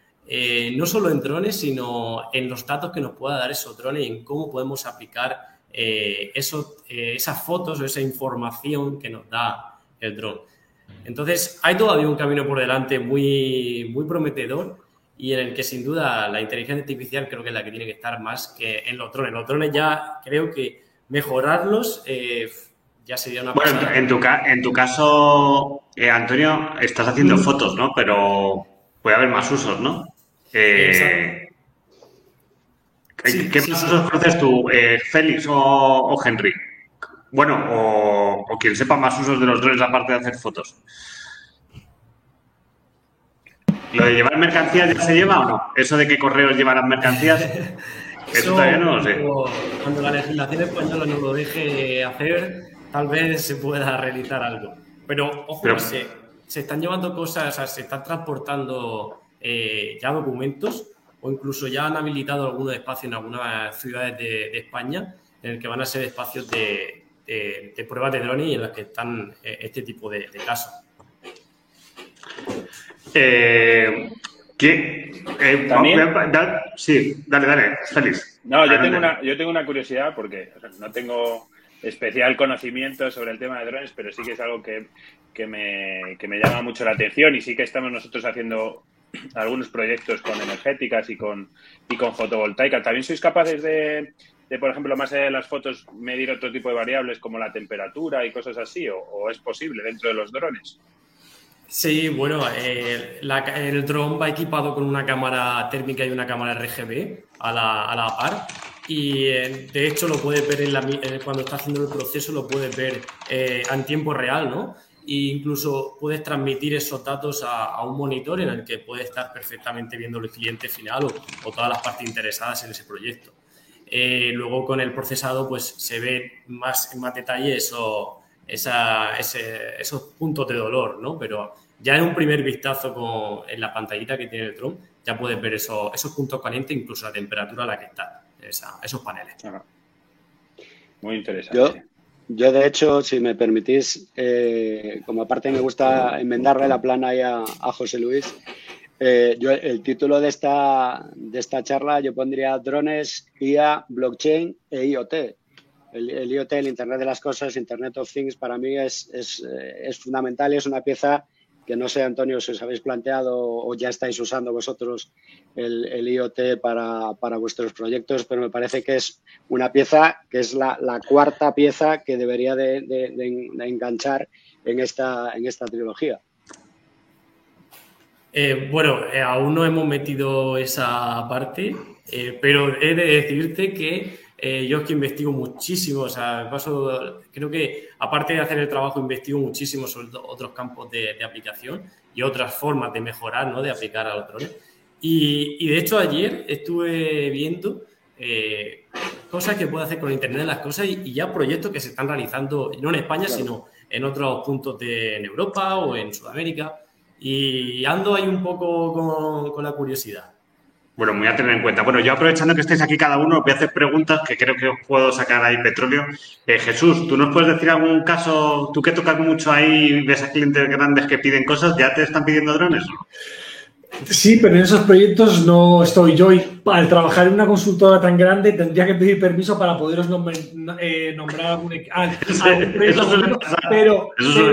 no solo en drones, sino en los datos que nos pueda dar esos drones y en cómo podemos aplicar esas fotos o esa información que nos da el dron. Entonces hay todavía un camino por delante muy, muy prometedor y en el que sin duda la inteligencia artificial creo que es la que tiene que estar más que en los drones. Los drones ya creo que mejorarlos, eh, ya sería una Bueno, en tu, en tu caso, eh, Antonio, estás haciendo mm. fotos, ¿no? Pero puede haber más usos, ¿no? Eh, ¿Qué más usos conoces tú, Félix o, Henry? Bueno, o, o, quien sepa más usos de los drones aparte de hacer fotos. ¿Lo de llevar mercancías ya se lleva o no? ¿Eso de que correos llevarán mercancías? *laughs* Eso, todavía no lo sé. Cuando la legislación española no lo deje hacer, tal vez se pueda realizar algo. Pero, ojo, Se, se, están llevando cosas, se están transportando eh, ya documentos o incluso ya han habilitado algunos espacios en algunas ciudades de, España en el que van a ser espacios de, de, pruebas de drones y en las que están eh, este tipo de, casos. Eh, ¿Qué? Eh, ¿También? sí, dale, dale, feliz. No, yo tengo, una, yo tengo una curiosidad porque no tengo especial conocimiento sobre el tema de drones, pero sí que es algo que, me, me llama mucho la atención y sí que estamos nosotros haciendo algunos proyectos con energéticas y con, y con fotovoltaica. ¿También sois capaces de, de, por ejemplo, más allá de las fotos, medir otro tipo de variables como la temperatura y cosas así? o es posible dentro de los drones? Sí, bueno, eh, el dron va equipado con una cámara térmica y una cámara RGB a la, a la par. Y eh, de hecho lo puedes ver en la, cuando está haciendo el proceso, lo puedes ver eh, en tiempo real, ¿no? E incluso puedes transmitir esos datos a, un monitor en el que puede estar perfectamente viendo el cliente final o, todas las partes interesadas en ese proyecto. luego con el procesado pues se ve más en más detalle eso, esa, esos puntos de dolor, ¿no? Pero ya en un primer vistazo con, en la pantallita que tiene el Tron, ya puedes ver esos, esos puntos calientes, incluso la temperatura a la que está, esos paneles. Muy interesante. Yo, de hecho, si me permitís, eh, como aparte me gusta enmendarle la plana ahí a, José Luis, eh, yo el título de esta, de esta charla yo pondría drones, IA, blockchain e IoT el, IoT, el Internet de las Cosas, Internet of Things, para mí es, es, eh, es fundamental y es una pieza que no sé, Antonio, si os habéis planteado o ya estáis usando vosotros el, IoT para, vuestros proyectos, pero me parece que es una pieza que es la, cuarta pieza que debería de, enganchar en esta, en esta trilogía. Eh, bueno, eh, aún no hemos metido esa parte, pero he de decirte que eh, yo es que investigo muchísimo, o sea, paso, creo que aparte de hacer el trabajo, investigo muchísimo sobre otros campos de, aplicación y otras formas de mejorar, ¿no? De aplicar a los drones. Y, de hecho ayer estuve viendo eh, cosas que puede hacer con Internet de las cosas y, ya proyectos que se están realizando, no en España, sino en otros puntos de Europa o en Sudamérica. Y ando ahí un poco con, con la curiosidad. Bueno, muy a tener en cuenta. Bueno, yo aprovechando que estáis aquí cada uno, voy a hacer preguntas que creo que os puedo sacar ahí petróleo. Eh, Jesús, ¿tú nos puedes decir algún caso, tú que tocas mucho ahí, ves a clientes grandes que piden cosas, ¿ya te están pidiendo drones? Sí, pero en esos proyectos no estoy yo y al trabajar en una consultora tan grande tendría que pedir permiso para poderos eh, nombrar algún, proyecto. Pero,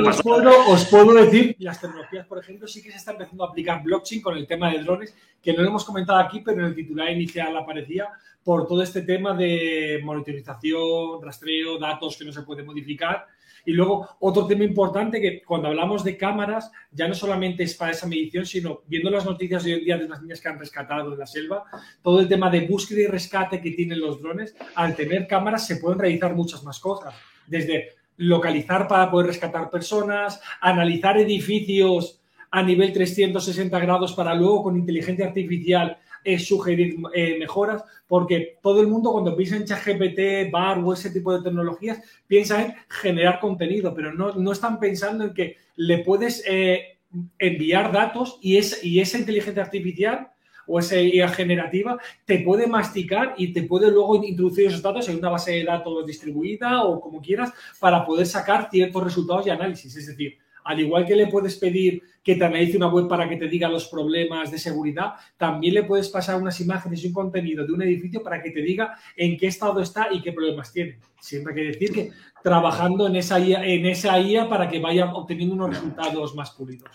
os, puedo, os, puedo, decir, las tecnologías, por ejemplo, sí que se está empezando a aplicar blockchain con el tema de drones, que no lo hemos comentado aquí, pero en el titular inicial aparecía por todo este tema de monitorización, rastreo, datos que no se puede modificar y luego, otro tema importante que cuando hablamos de cámaras, ya no solamente es para esa medición, sino viendo las noticias de hoy en día de las niñas que han rescatado en la selva, todo el tema de búsqueda y rescate que tienen los drones, al tener cámaras se pueden realizar muchas más cosas. Desde localizar para poder rescatar personas, analizar edificios a nivel 360 grados para luego con inteligencia artificial es sugerir eh, mejoras, porque todo el mundo cuando piensa en ChatGPT, BAR o ese tipo de tecnologías, piensa en generar contenido, pero no, no están pensando en que le puedes eh, enviar datos y, es, y esa inteligencia artificial o esa IA generativa te puede masticar y te puede luego introducir esos datos en una base de datos distribuida o como quieras para poder sacar ciertos resultados y análisis. Es decir, al igual que le puedes pedir que te analice una web para que te diga los problemas de seguridad, también le puedes pasar unas imágenes y un contenido de un edificio para que te diga en qué estado está y qué problemas tiene. Siempre hay que decir que trabajando en esa IA, en esa IA para que vaya obteniendo unos resultados más pulidos.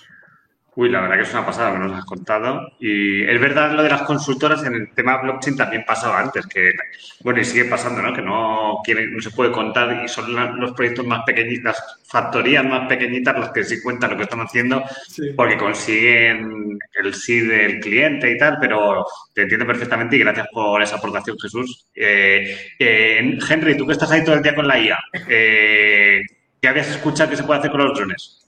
Uy, la verdad que es una pasada, me lo has contado. Y es verdad lo de las consultoras en el tema blockchain también pasaba antes, que, bueno, y sigue pasando, ¿no? Que no, no se puede contar y son los proyectos más pequeñitos, las factorías más pequeñitas las que sí cuentan lo que están haciendo porque consiguen el sí del cliente y tal, pero te entiendo perfectamente y gracias por esa aportación, Jesús. Eh, eh, Henry, tú que estás ahí todo el día con la IA, eh, ¿qué habías escuchado que se puede hacer con los drones?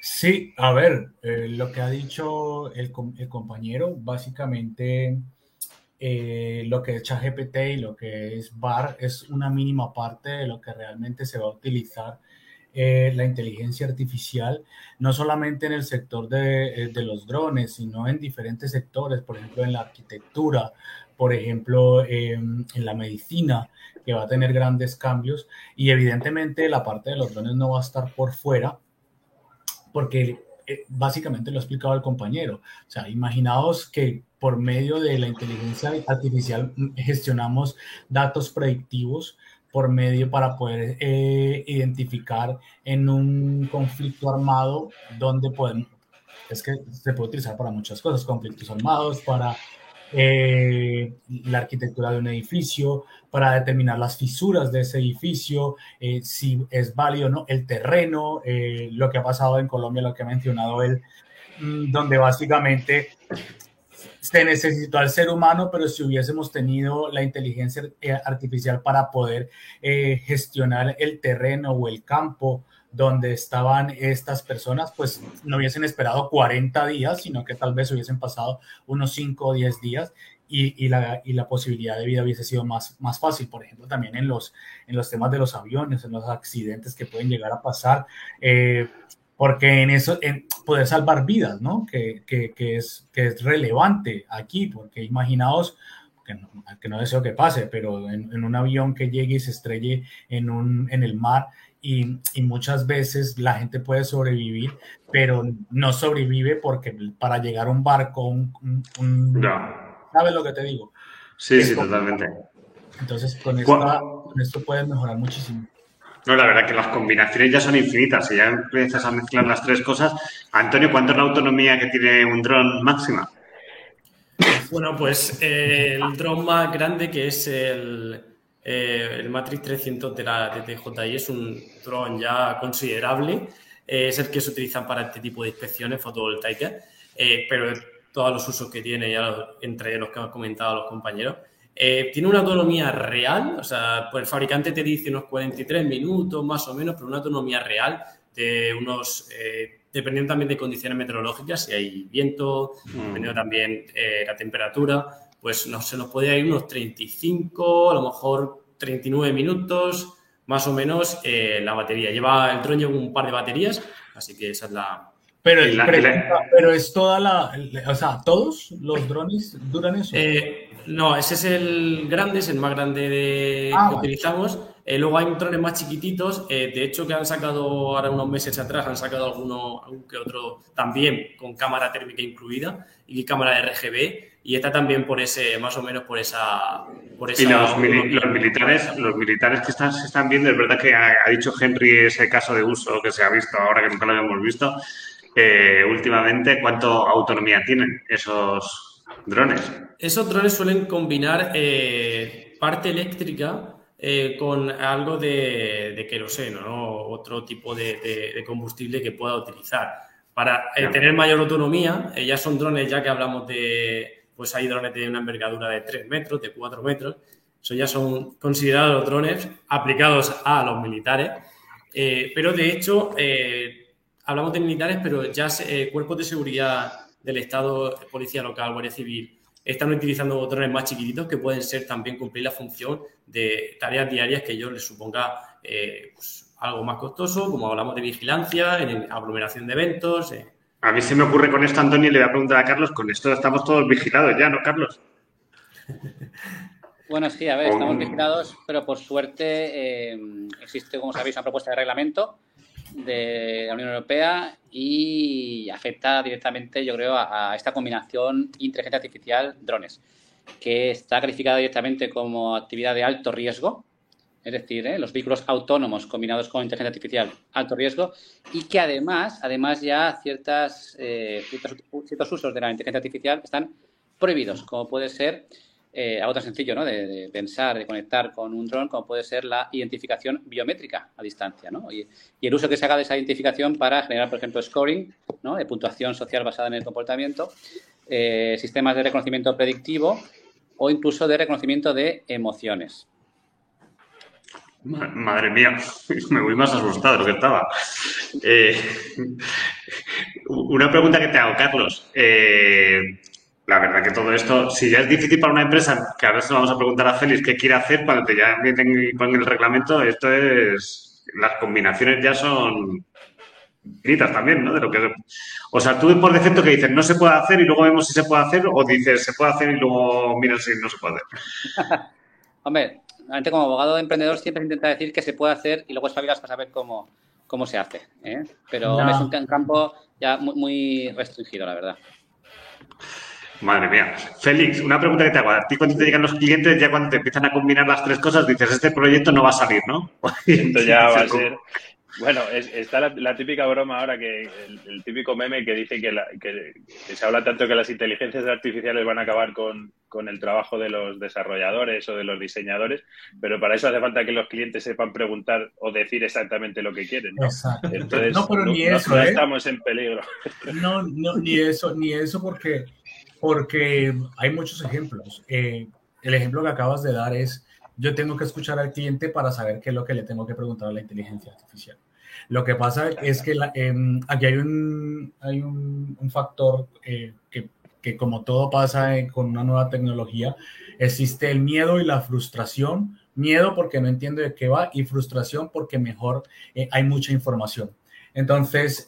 Sí, a ver, eh, lo que ha dicho el, compañero, básicamente eh, lo que es ChatGPT y lo que es BAR es una mínima parte de lo que realmente se va a utilizar eh, la inteligencia artificial, no solamente en el sector de, los drones, sino en diferentes sectores, por ejemplo, en la arquitectura, por ejemplo, en la medicina, que va a tener grandes cambios y evidentemente la parte de los drones no va a estar por fuera porque eh, básicamente lo ha explicado el compañero. O sea, imaginaos que por medio de la inteligencia artificial gestionamos datos predictivos por medio para poder eh, identificar en un conflicto armado donde podemos, es que se puede utilizar para muchas cosas, conflictos armados, para eh, la arquitectura de un edificio, para determinar las fisuras de ese edificio, eh, si es válido o no, el terreno, eh, lo que ha pasado en Colombia, lo que ha mencionado él, mm, donde básicamente se necesitó al ser humano, pero si hubiésemos tenido la inteligencia artificial para poder gestionar el terreno o el campo donde estaban estas personas, pues no hubiesen esperado 40 días, sino que tal vez hubiesen pasado unos 5 o 10 días y, y, la, y, la, posibilidad de vida hubiese sido más, más fácil. Por ejemplo, también en los, en los temas de los aviones, en los accidentes que pueden llegar a pasar, eh, porque en eso, en poder salvar vidas, ¿no? Que, que, es, que es relevante aquí, porque imaginaos que no, que no, deseo que pase, pero en, en, un avión que llegue y se estrelle en, un, en el mar, y, muchas veces la gente puede sobrevivir, pero no sobrevive porque para llegar a un barco, un, ¿sabes lo que te digo? Sí, sí, totalmente. Entonces, con esta, con esto puedes mejorar muchísimo. No, la verdad que las combinaciones ya son infinitas. Si ya empiezas a mezclar las tres cosas. Antonio, ¿cuánto es la autonomía que tiene un dron máxima? Bueno, pues eh, el dron más grande que es el, eh, el Matrix 300 de la DJI es un dron ya considerable. Eh, es el que se utiliza para este tipo de inspecciones fotovoltaicas, pero todos los usos que tiene, ya entre los que han comentado los compañeros, eh, tiene una autonomía real, o sea, pues el fabricante te dice unos 43 minutos más o menos, pero una autonomía real de unos, eh, dependiendo también de condiciones meteorológicas, si hay viento, mm. dependiendo también eh, la temperatura, pues no, se nos puede ir unos 35, a lo mejor 39 minutos, más o menos la batería. Lleva, el dron lleva un par de baterías, así que esa es la, pero, pero, es toda la, o sea, todos los drones duran eso. Eh, no, ese es el grande, es el más grande de, ah, que utilizamos. Eh, luego hay drones más chiquititos, eh, de hecho que han sacado ahora unos meses atrás, han sacado alguno, algún que otro también con cámara térmica incluida y cámara de RGB y está también por ese, más o menos por esa... Por esa y los, militares, los militares que están, se están viendo, es verdad que ha, ha, dicho Henry ese caso de uso que se ha visto ahora que nunca lo habíamos visto, eh, últimamente, ¿cuánto autonomía tienen esos drones? Esos drones suelen combinar eh, parte eléctrica eh, con algo de, de queroseno, ¿no? otro tipo de, combustible que pueda utilizar. Para tener mayor autonomía, ya son drones, ya que hablamos de, pues hay drones de una envergadura de 3 metros, de 4 metros, eso ya son considerados drones aplicados a los militares, pero de hecho hablamos de militares, pero ya eh, cuerpos de seguridad del Estado, Policía Local, Guardia Civil, están utilizando drones más chiquititos que pueden ser también cumplir la función de tareas diarias que ellos les suponga eh, pues, algo más costoso, como hablamos de vigilancia, en aglomeración de eventos. Eh. A mí se me ocurre con esto, Antonio, y le voy a preguntar a Carlos, con esto estamos todos vigilados ya, ¿no, Carlos? *laughs* Bueno, sí, a ver, estamos vigilados, pero por suerte existe, como sabéis, una propuesta de reglamento de la Unión Europea y afecta directamente, yo creo, a, esta combinación inteligencia artificial drones, que está calificada directamente como actividad de alto riesgo, es decir, ¿eh? los vehículos autónomos combinados con inteligencia artificial alto riesgo y que además, además ya ciertas, eh, ciertos, usos de la inteligencia artificial están prohibidos, como puede ser eh, algo tan sencillo ¿no? De, pensar, de conectar con un dron, como puede ser la identificación biométrica a distancia. ¿no? Y, el uso que se haga de esa identificación para generar, por ejemplo, scoring, ¿no? de puntuación social basada en el comportamiento, eh, sistemas de reconocimiento predictivo o incluso de reconocimiento de emociones. Madre mía, *laughs* me voy más asustado de lo que estaba. Eh, una pregunta que te hago, Carlos. Eh, la verdad que todo esto, si ya es difícil para una empresa, que a veces vamos a preguntar a Félix qué quiere hacer cuando te ya y ponen el reglamento, esto es, las combinaciones ya son infinitas también, ¿no? De lo que, o sea, tú por defecto que dices no se puede hacer y luego vemos si se puede hacer o dices se puede hacer y luego miras si no se puede hacer. *laughs* Hombre, antes como abogado de emprendedor siempre se intenta decir que se puede hacer y luego espabilas para saber cómo, cómo se hace, ¿eh? Pero es un campo ya muy, muy restringido, la verdad. Madre mía. Félix, una pregunta que te hago. A ti cuando te llegan los clientes, ya cuando te empiezan a combinar las tres cosas, dices, este proyecto no va a salir, ¿no? *laughs* Esto ya va a ser... Bueno, está la, típica broma ahora, que el, típico meme que dice que, se habla tanto que las inteligencias artificiales van a acabar con, el trabajo de los desarrolladores o de los diseñadores, pero para eso hace falta que los clientes sepan preguntar o decir exactamente lo que quieren. ¿no? Entonces, no, pero ni eso, ¿eh? estamos en peligro. No, no, ni eso, ni eso porque porque hay muchos ejemplos. Eh, el ejemplo que acabas de dar es, yo tengo que escuchar al cliente para saber qué es lo que le tengo que preguntar a la inteligencia artificial. Lo que pasa es que em, aquí hay un, hay un, factor eh, que, que, como todo pasa con una nueva tecnología, existe el miedo y la frustración. Miedo porque no entiendo de qué va y frustración porque mejor eh, hay mucha información. Entonces,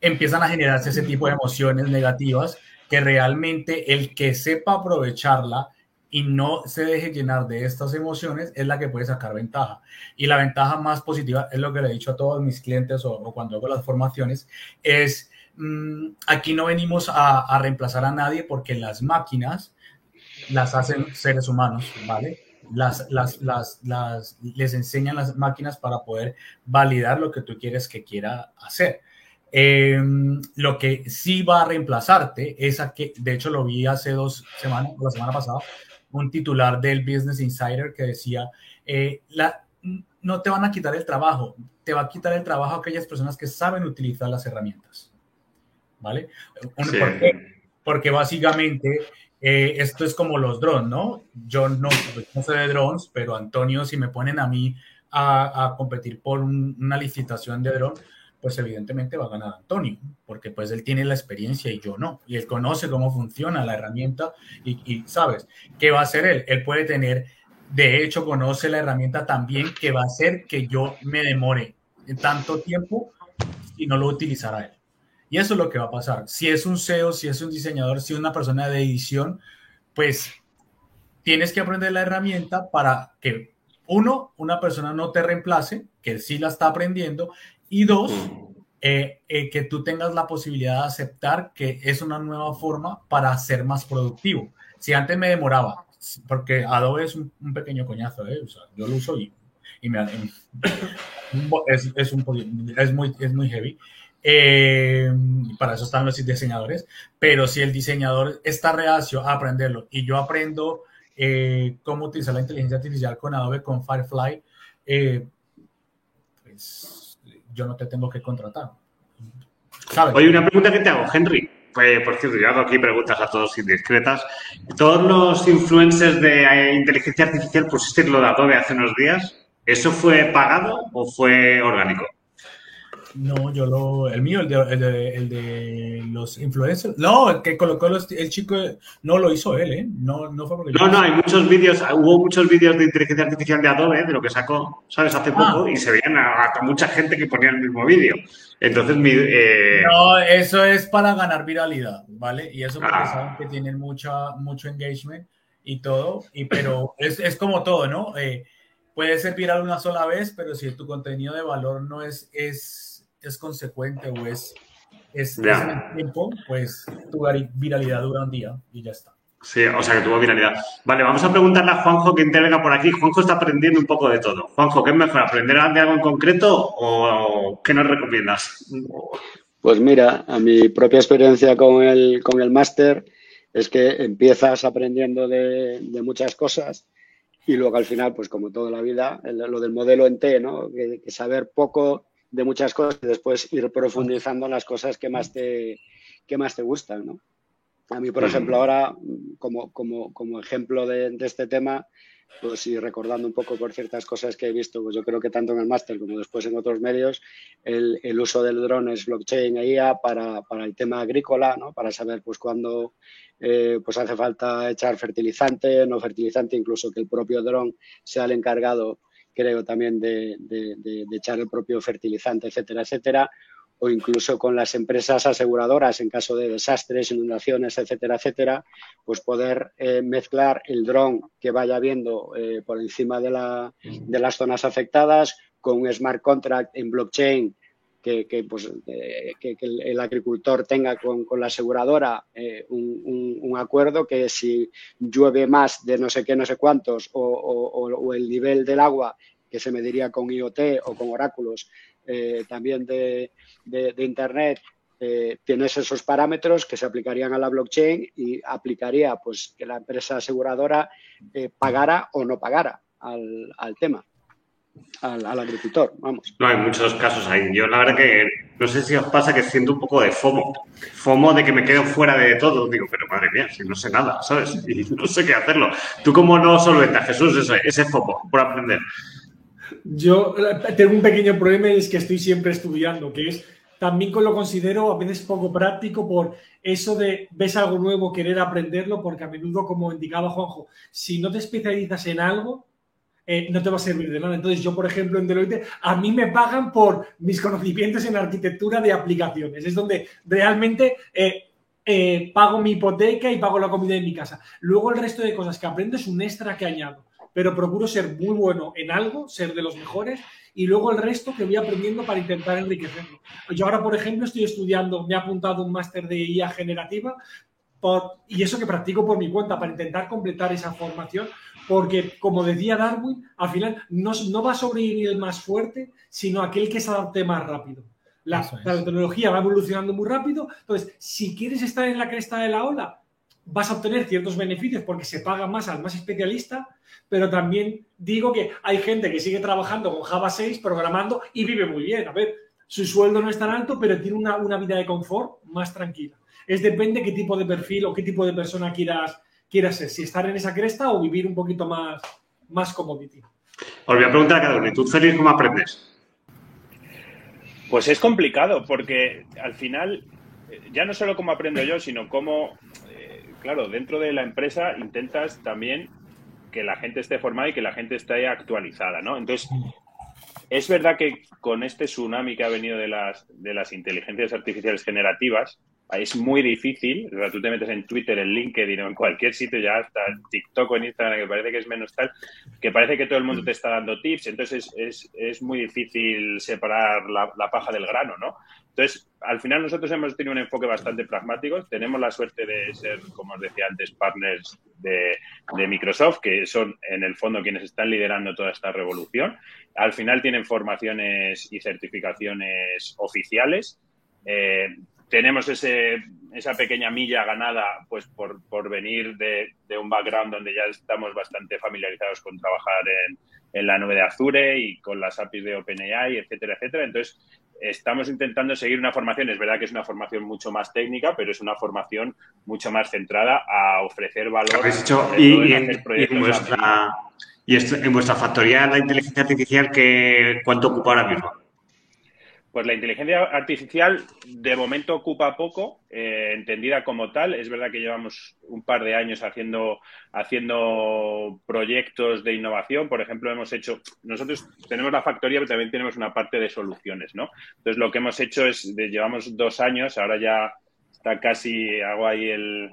empiezan a generarse ese tipo de emociones negativas que realmente el que sepa aprovecharla y no se deje llenar de estas emociones es la que puede sacar ventaja. Y la ventaja más positiva es lo que le he dicho a todos mis clientes o, cuando hago las formaciones, es mm, aquí no venimos a, a, reemplazar a nadie porque las máquinas las hacen seres humanos, ¿vale? las, las, las, las, les enseñan las máquinas para poder validar lo que tú quieres que quiera hacer. Em, lo que sí va a reemplazarte es a que, de hecho lo vi hace dos semanas, la semana pasada, un titular del Business Insider que decía, eh, la, no te van a quitar el trabajo, te va a quitar el trabajo aquellas personas que saben utilizar las herramientas. ¿Vale? Porque básicamente eh, esto es como los drones, ¿no? Yo no, no sé de drones, pero Antonio, si me ponen a mí a, competir por una licitación de drones, pues evidentemente va a ganar Antonio, porque pues él tiene la experiencia y yo no, y él conoce cómo funciona la herramienta y, sabes, ¿qué va a hacer él? Él puede tener, de hecho, conoce la herramienta también que va a hacer que yo me demore tanto tiempo y no lo utilizará él. Y eso es lo que va a pasar. Si es un SEO, si es un diseñador, si es una persona de edición, pues tienes que aprender la herramienta para que, uno, una persona no te reemplace, que sí la está aprendiendo, y dos, eh, eh, que tú tengas la posibilidad de aceptar que es una nueva forma para ser más productivo. Si antes me demoraba, porque Adobe es un, pequeño coñazo, ¿eh? yo lo uso y, me, es, es, un, es, muy, es muy heavy. Eh, para eso están los diseñadores, pero si el diseñador está reacio a aprenderlo y yo aprendo eh, cómo utilizar la inteligencia artificial con Adobe, con Firefly, eh, pues yo no te tengo que contratar. Oye, una pregunta que te hago, Henry. Pues, por cierto, yo hago aquí preguntas a todos indiscretas. ¿Todos los influencers de inteligencia artificial pusiste lo de Adobe hace unos días? ¿Eso fue pagado o fue orgánico? No, yo lo. El mío, el de, el de, los influencers. No, el que colocó los, el chico. No lo hizo él, ¿eh? No, no fue porque. No, no, hay muchos vídeos. Hubo muchos vídeos de inteligencia artificial de Adobe, de lo que sacó, ¿sabes? Hace poco, ah. y se veían a, mucha gente que ponía el mismo vídeo. Entonces, mi. Eh... No, eso es para ganar viralidad, ¿vale? Y eso porque ah. saben que tienen mucha, mucho engagement y todo. Y, pero es, es como todo, ¿no? Eh, puede ser viral una sola vez, pero si tu contenido de valor no es. es es consecuente o es, es, en el tiempo, pues tu viralidad dura un día y ya está. Sí, o sea que tuvo viralidad. Vale, vamos a preguntarle a Juanjo que intervenga por aquí. Juanjo está aprendiendo un poco de todo. Juanjo, ¿qué es mejor? ¿Aprender de algo en concreto o qué nos recomiendas? Pues mira, a mi propia experiencia con el, con el máster es que empiezas aprendiendo de, muchas cosas y luego al final, pues como toda la vida, lo del modelo en T, ¿no? que saber poco de muchas cosas y después ir profundizando en las cosas que más te, que más te gustan, ¿no? A mí, por ejemplo, ahora, como, como, como ejemplo de, este tema, pues y recordando un poco por ciertas cosas que he visto, pues yo creo que tanto en el máster como después en otros medios, el, el uso del dron es blockchain e IA para, para, el tema agrícola, ¿no? Para saber pues cuándo eh, pues hace falta echar fertilizante, no fertilizante, incluso que el propio dron sea el encargado creo también de, echar el propio fertilizante, etcétera, etcétera, o incluso con las empresas aseguradoras en caso de desastres, inundaciones, etcétera, etcétera, pues poder eh, mezclar el dron que vaya viendo eh, por encima de, la, de, las zonas afectadas con un smart contract en blockchain que, pues, eh, que, el, agricultor tenga con, la aseguradora un, un, acuerdo que si llueve más de no sé qué, no sé cuántos, o, el nivel del agua que se mediría con IoT o con oráculos eh, también de, Internet, eh, tienes esos parámetros que se aplicarían a la blockchain y aplicaría pues que la empresa aseguradora eh, pagara o no pagara al, tema. Al, agricultor, vamos. No, hay muchos casos ahí. Yo la verdad que no sé si os pasa que siento un poco de FOMO. FOMO de que me quedo fuera de todo. Digo, pero madre mía, si no sé nada, ¿sabes? Y no sé qué hacerlo. ¿Tú cómo no solventas, Jesús, ese, ese FOMO por aprender? Yo tengo un pequeño problema y es que estoy siempre estudiando, que es también lo considero a veces poco práctico por eso de ves algo nuevo, querer aprenderlo, porque a menudo, como indicaba Juanjo, si no te especializas en algo, eh, no te va a servir de nada. Entonces, yo, por ejemplo, en Deloitte, a mí me pagan por mis conocimientos en arquitectura de aplicaciones. Es donde realmente eh, pago mi hipoteca y pago la comida en mi casa. Luego, el resto de cosas que aprendo es un extra que añado pero procuro ser muy bueno en algo, ser de los mejores y luego el resto que voy aprendiendo para intentar enriquecerlo. Yo ahora, por ejemplo, estoy estudiando, me he apuntado un máster de IA generativa y eso que practico por mi cuenta para intentar completar esa formación porque, como decía Darwin, al final no, no va a sobrevivir el más fuerte, sino aquel que se adapte más rápido. La, la, tecnología va evolucionando muy rápido. Entonces, si quieres estar en la cresta de la ola, vas a obtener ciertos beneficios porque se paga más al más especialista, pero también digo que hay gente que sigue trabajando con Java 6, programando y vive muy bien. A ver, su sueldo no es tan alto, pero tiene una, una vida de confort más tranquila. Es depende qué tipo de perfil o qué tipo de persona quieras, quieras ser, si estar en esa cresta o vivir un poquito más, más commodity. Os voy a preguntar a cada uno, ¿tú, Félix, cómo aprendes? Pues es complicado, porque al final, ya no solo cómo aprendo yo, sino cómo, eh, claro, dentro de la empresa intentas también que la gente esté formada y que la gente esté actualizada, ¿no? Entonces, es verdad que con este tsunami que ha venido de las, de las inteligencias artificiales generativas, es muy difícil, tú te metes en Twitter, en LinkedIn o en cualquier sitio, ya hasta TikTok o en Instagram, que parece que es menos tal, que parece que todo el mundo te está dando tips, entonces es, es muy difícil separar la, paja del grano, ¿no? Entonces, al final nosotros hemos tenido un enfoque bastante pragmático, tenemos la suerte de ser, como os decía antes, partners de, de Microsoft, que son en el fondo quienes están liderando toda esta revolución. Al final tienen formaciones y certificaciones oficiales. Eh, tenemos ese, esa pequeña milla ganada pues por, por venir de, de, un background donde ya estamos bastante familiarizados con trabajar en, en, la nube de Azure y con las APIs de OpenAI, etcétera, etcétera. Entonces, estamos intentando seguir una formación, es verdad que es una formación mucho más técnica, pero es una formación mucho más centrada a ofrecer valor. Hecho, y, en, y, en, vuestra, y en vuestra factoría la inteligencia artificial, que, ¿cuánto ocupa ahora mismo? Pues la inteligencia artificial de momento ocupa poco, eh, entendida como tal. Es verdad que llevamos un par de años haciendo, haciendo proyectos de innovación. Por ejemplo, hemos hecho, nosotros tenemos la factoría, pero también tenemos una parte de soluciones, ¿no? Entonces, lo que hemos hecho es, llevamos dos años, ahora ya está casi, hago ahí el,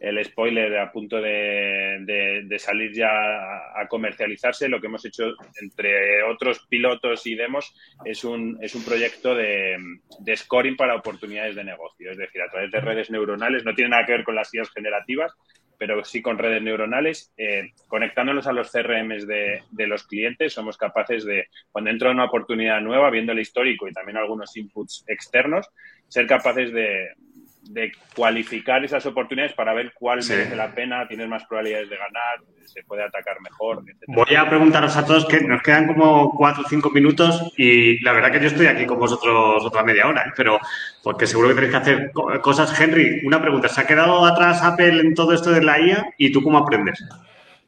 el spoiler a punto de, de, salir ya a, comercializarse. Lo que hemos hecho, entre otros pilotos y demos, es un, es un proyecto de, de, scoring para oportunidades de negocio. Es decir, a través de redes neuronales, no tiene nada que ver con las ideas generativas, pero sí con redes neuronales, eh, conectándonos a los CRMs de, de, los clientes, somos capaces de, cuando entra una oportunidad nueva, viendo el histórico y también algunos inputs externos, ser capaces de, de cualificar esas oportunidades para ver cuál merece la pena, tienes más probabilidades de ganar, se puede atacar mejor. Voy a preguntaros a todos que nos quedan como cuatro o cinco minutos y la verdad que yo estoy aquí con vosotros otra media hora, ¿eh? pero porque seguro que tenéis que hacer cosas. Henry, una pregunta, ¿se ha quedado atrás Apple en todo esto de la IA y tú cómo aprendes?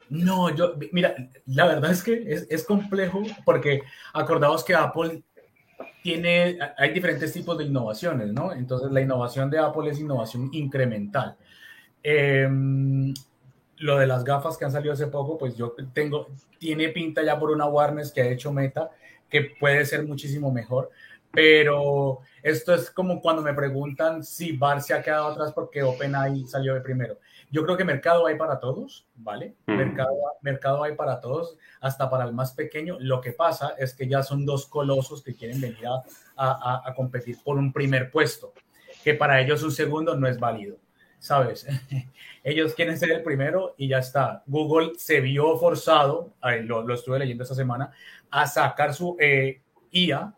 No, yo, mira, la verdad es que es, es complejo porque acordaos que Apple tiene, hay diferentes tipos de innovaciones, ¿no? Entonces, la innovación de Apple es innovación incremental. Em, lo de las gafas que han salido hace poco, pues yo tengo, tiene pinta ya por una awareness que ha hecho Meta, que puede ser muchísimo mejor, pero esto es como cuando me preguntan si Bar se ha quedado atrás porque OpenAI salió de primero. Yo creo que mercado hay para todos, ¿vale? Mercado, mercado hay para todos, hasta para el más pequeño. Lo que pasa es que ya son dos colosos que quieren venir a, a, a competir por un primer puesto, que para ellos un segundo no es válido, ¿sabes? *laughs* ellos quieren ser el primero y ya está. Google se vio forzado, lo, lo estuve leyendo esta semana, a sacar su eh, IA,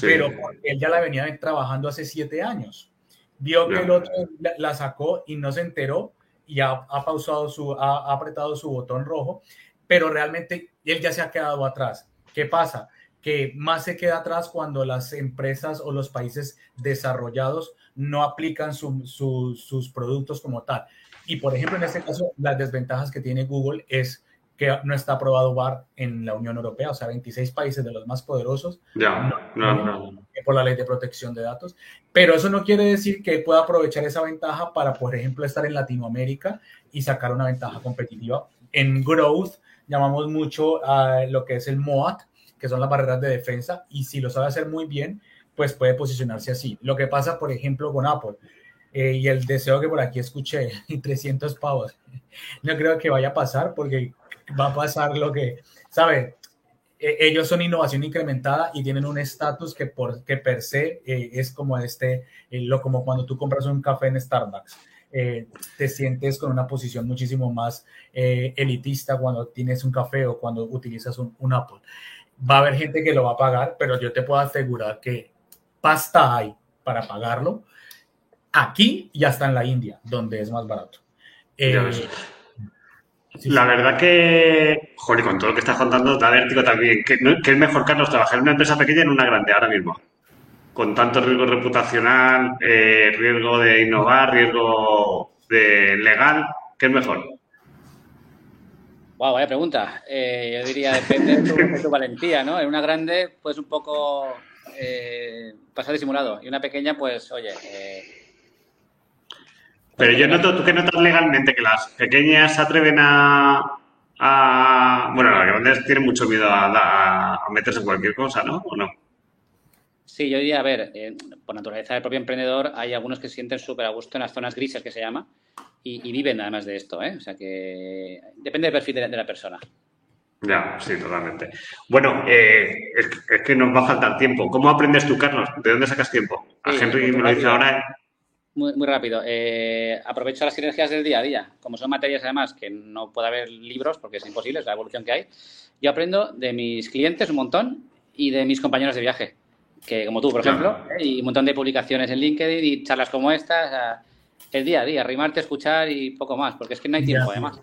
pero él ya la venía trabajando hace siete años. Vio que el otro la, la, sacó y no se enteró y ha, ha pausado su, ha, apretado su botón rojo, pero realmente él ya se ha quedado atrás. ¿Qué pasa? Que más se queda atrás cuando las empresas o los países desarrollados no aplican su, sus productos como tal. Y por ejemplo, en este caso, las desventajas que tiene Google es que no está aprobado VAR en la Unión Europea, o sea, 26 países de los más poderosos, ya, no, no, no. por la ley de protección de datos. Pero eso no quiere decir que pueda aprovechar esa ventaja para, por ejemplo, estar en Latinoamérica y sacar una ventaja competitiva. En growth llamamos mucho a lo que es el MOAT, que son las barreras de defensa, y si lo sabe hacer muy bien, pues puede posicionarse así. Lo que pasa, por ejemplo, con Apple, eh, y el deseo que por aquí escuché, *laughs* 300 pavos, no creo que vaya a pasar porque va a pasar lo que, ¿sabe? E, ellos son innovación incrementada y tienen un estatus que, por, que per se eh, es como este, eh, lo, como cuando tú compras un café en Starbucks. eh, te sientes con una posición muchísimo más eh, elitista cuando tienes un café o cuando utilizas un, un, Apple. Va a haber gente que lo va a pagar, pero yo te puedo asegurar que pasta hay para pagarlo aquí y hasta en la India, donde es más barato. La verdad que, joder, con todo lo que estás contando, da vértigo también. ¿Qué, es mejor, Carlos, trabajar en una empresa pequeña en una grande ahora mismo? Con tanto riesgo reputacional, eh, riesgo de innovar, riesgo de legal, ¿qué es mejor? Wow, vaya pregunta. Eh, yo diría, depende *laughs* de tu, valentía, ¿no? En una grande, pues un poco eh, pasar disimulado. Y una pequeña, pues, oye, eh, pero yo noto, ¿tú qué notas legalmente? Que las pequeñas se atreven a. bueno, las grandes tienen mucho miedo a, meterse en cualquier cosa, ¿no? ¿O no? Sí, yo diría, a ver, eh, por naturaleza del propio emprendedor, hay algunos que se sienten súper a gusto en las zonas grises, que se llama, y, viven además de esto, ¿eh? O sea que depende del perfil de la, persona. Ya, sí, totalmente. Bueno, eh, es, que nos va a faltar tiempo. ¿Cómo aprendes tú, Carlos? ¿De dónde sacas tiempo? A Henry me lo dice ahora muy, muy rápido. Eh, aprovecho las sinergias del día a día. Como son materias, además, que no puede haber libros porque es imposible, es la evolución que hay. Yo aprendo de mis clientes un montón y de mis compañeros de viaje, que como tú, por ejemplo, ¿eh? y un montón de publicaciones en LinkedIn y charlas como estas. el día a día, arrimarte, escuchar y poco más, porque es que no hay tiempo, además.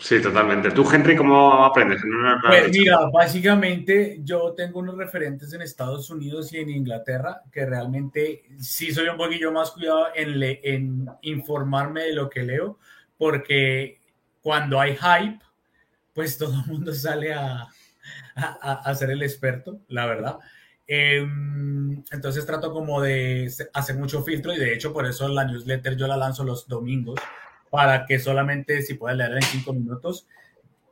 Sí, totalmente. ¿Tú, Henry, cómo aprendes? Pues mira, básicamente yo tengo unos referentes en Estados Unidos y en Inglaterra que realmente sí soy un poquillo más cuidado en, en informarme de lo que leo, porque cuando hay hype, pues *laughs* todo el mundo sale a, a, a ser el experto, la verdad. Em, entonces trato como de hacer mucho filtro y de hecho por eso la newsletter yo la lanzo los domingos para que solamente si puedes leer en cinco minutos,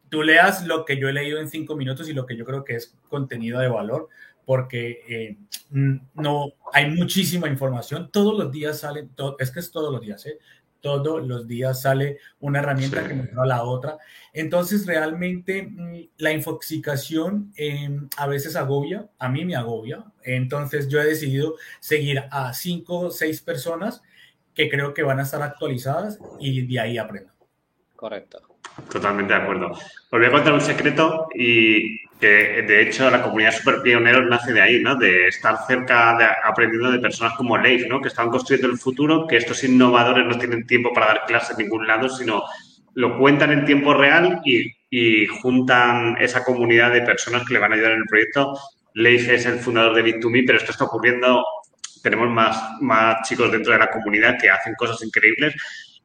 tú leas lo que yo he leído en cinco minutos y lo que yo creo que es contenido de valor, porque eh, no hay muchísima información. Todos los días sale, es que es todos los días, ¿eh? todos los días sale una herramienta que me a la otra. Entonces, realmente mm, la infoxicación em, a veces agobia, a mí me agobia. Entonces, yo he decidido seguir a cinco o seis personas que creo que van a estar actualizadas y de ahí aprendo. Correcto. Totalmente de acuerdo. Os voy a contar un secreto y que de hecho la comunidad Super Pioneros nace de ahí, ¿no? De estar cerca, de, aprendiendo de personas como Leif, ¿no? Que están construyendo el futuro, que estos innovadores no tienen tiempo para dar clases en ningún lado, sino lo cuentan en tiempo real y, y juntan esa comunidad de personas que le van a ayudar en el proyecto. Leif es el fundador de Bit2Me, pero esto está ocurriendo tenemos más, más chicos dentro de la comunidad que hacen cosas increíbles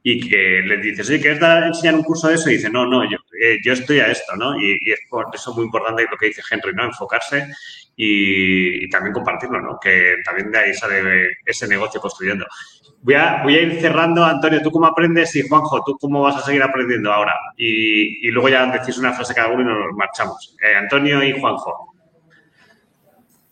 y que les dices, oye, ¿quieres dar, enseñar un curso de eso? Y dice, no, no, yo, eh, yo estoy a esto, ¿no? Y, es por eso muy importante lo que dice Henry, ¿no? Enfocarse y, también compartirlo, ¿no? Que también de ahí sale ese negocio construyendo. Voy a, voy a ir cerrando, Antonio, ¿tú cómo aprendes? Y Juanjo, ¿tú cómo vas a seguir aprendiendo ahora? Y, y luego ya decís una frase cada uno y nos marchamos. Eh, Antonio y Juanjo.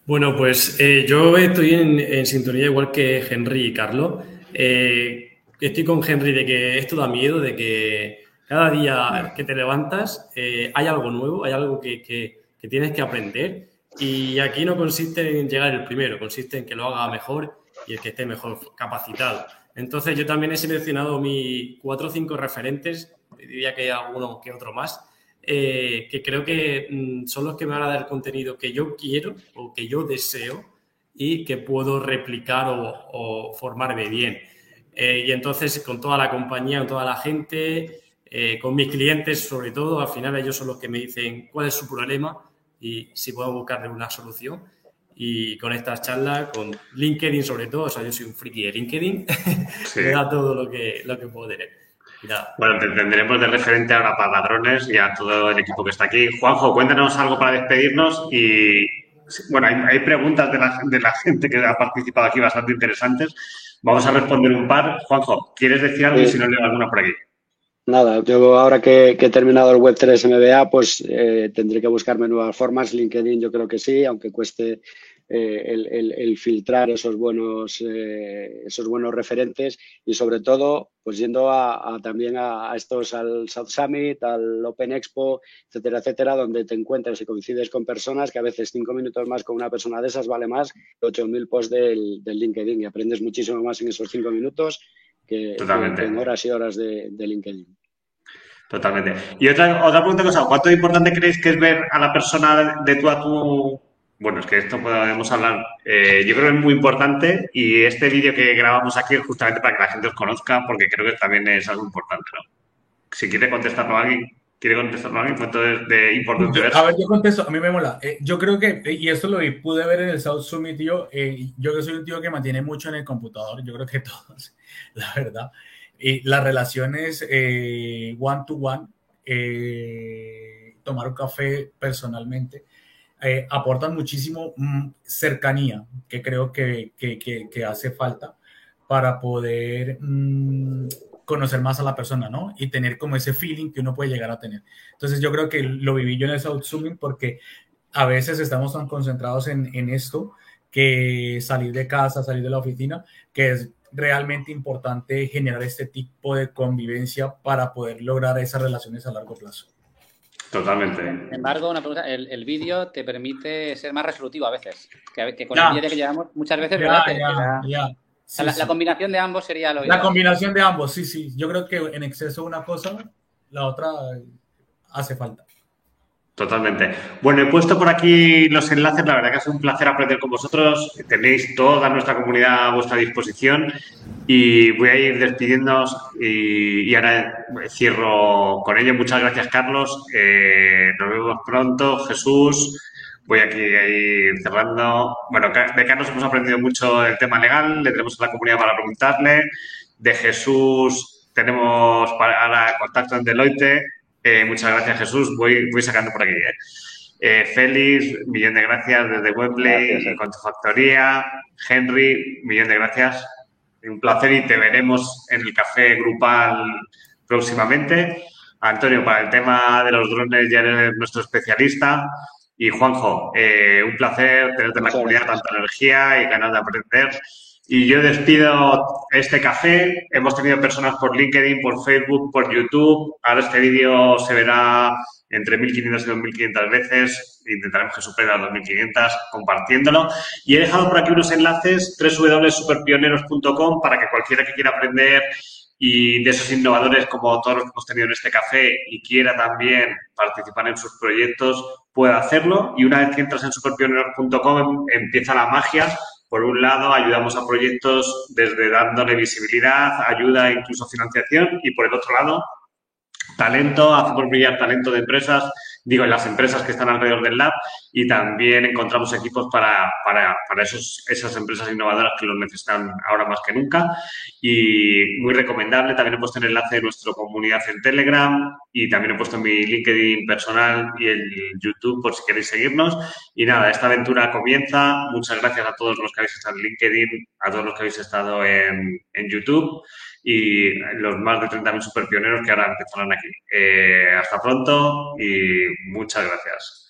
Bueno, pues eh, yo estoy en, sintonía igual que Henry y Carlos. Eh, estoy con Henry de que esto da miedo, de que cada día que te levantas eh, hay algo nuevo, hay algo que, tienes que aprender. Y aquí no consiste en llegar el primero, consiste en que lo haga mejor y el que esté mejor capacitado. Entonces yo también he seleccionado mis cuatro o cinco referentes, diría que hay alguno que otro más, eh, que creo que mm, son los que me van a dar contenido que yo quiero o que yo deseo y que puedo replicar o, formarme bien. Eh, y entonces con toda la compañía, con toda la gente, eh, con mis clientes sobre todo, al final ellos son los que me dicen cuál es su problema y si puedo buscarle una solución. Y con estas charlas, con LinkedIn sobre todo, o sea, yo soy un friki de LinkedIn, *laughs* me da todo lo que, lo que puedo tener. Bueno, te tendremos de referente ahora para ladrones y a todo el equipo que está aquí. Juanjo, cuéntanos algo para despedirnos y, bueno, hay, preguntas de la, de la, gente que ha participado aquí bastante interesantes. Vamos a responder un par. Juanjo, ¿quieres decir algo y si no leo alguna por aquí? Nada, yo ahora que, he terminado el Web3 MBA, pues eh, tendré que buscarme nuevas formas. LinkedIn yo creo que sí, aunque cueste eh, el, filtrar esos buenos, eh, esos buenos referentes y sobre todo, pues yendo a, también a, estos, al South Summit, al Open Expo, etcétera, etcétera, donde te encuentras y coincides con personas que a veces cinco minutos más con una persona de esas vale más que 8.000 posts del, del LinkedIn y aprendes muchísimo más en esos cinco minutos que, en horas y horas de, LinkedIn. Totalmente. Y otra, otra pregunta, cosa, ¿cuánto importante creéis que es ver a la persona de tú a tú? Bueno, es que esto podemos hablar. Eh, yo creo que es muy importante y este vídeo que grabamos aquí es justamente para que la gente os conozca, porque creo que también es algo importante, ¿no? Si quiere contestarlo alguien, ¿quiere contestarlo alguien? ¿Cuánto es de importante A ver, yo contesto, a mí me mola. Eh, yo creo que, y esto lo pude ver en el South Summit, tío, eh, yo que soy un tío que mantiene mucho en el computador, yo creo que *laughs* todos, la verdad. Y las relaciones one to one, tomar un café personalmente, eh, aportan muchísimo mm, cercanía, que creo que, que, hace falta para poder mm, conocer más a la persona, ¿no? Y tener como ese feeling que uno puede llegar a tener. Entonces yo creo que lo viví yo en el South porque a veces estamos tan concentrados en, en esto que salir de casa, salir de la oficina, que es realmente importante generar este tipo de convivencia para poder lograr esas relaciones a largo plazo. Totalmente. Sin embargo, una pregunta, el, vídeo te permite ser más resolutivo a veces, que, con el vídeo que llevamos muchas veces, ya, Ya, la, combinación de ambos sería lo La combinación de ambos, sí, sí. Yo creo que en exceso una cosa, la otra hace falta. Totalmente. Bueno, he puesto por aquí los enlaces. La verdad que sido un placer aprender con vosotros. Tenéis toda nuestra comunidad a vuestra disposición y voy a ir despidiéndonos y, ahora cierro con ello. Muchas gracias, Carlos. Eh, nos vemos pronto. Jesús. Voy aquí a ir cerrando. Bueno, de Carlos hemos aprendido mucho el tema legal. Le tenemos a la comunidad para preguntarle. De Jesús tenemos para contacto en Deloitte eh, muchas gracias, Jesús. Voy, voy sacando por aquí. ¿eh? Eh, Félix, millón de gracias desde Webley, con tu factoría. Henry, millón de gracias. Un placer y te veremos en el café grupal próximamente. Antonio, para el tema de los drones ya eres nuestro especialista. Y Juanjo, un placer tenerte en la comunidad, tanta energía y ganas de aprender. Y yo despido este café. Hemos tenido personas por LinkedIn, por Facebook, por YouTube. Ahora este vídeo se verá entre 1.500 y 2.500 veces. Intentaremos que supere las 2.500 compartiéndolo. Y he dejado por aquí unos enlaces, www.superpioneros.com, para que cualquiera que quiera aprender y de esos innovadores como todos los que hemos tenido en este café y quiera también participar en sus proyectos, pueda hacerlo. Y una vez que entras en superpioneros.com empieza la magia por un lado, ayudamos a proyectos desde dándole visibilidad, ayuda e incluso financiación y por el otro lado, talento, hacemos brillar talento de empresas digo, en las empresas que están alrededor del lab y también encontramos equipos para, para, para esos, esas empresas innovadoras que los necesitan ahora más que nunca. Y muy recomendable, también he puesto el enlace de nuestra comunidad en Telegram y también he puesto mi LinkedIn personal y el YouTube por si queréis seguirnos. Y nada, esta aventura comienza. Muchas gracias a todos los que habéis estado en LinkedIn, a todos los que habéis estado en, en YouTube y los más de 30.000 superpioneros que ahora empezarán aquí. Eh, hasta pronto y muchas gracias.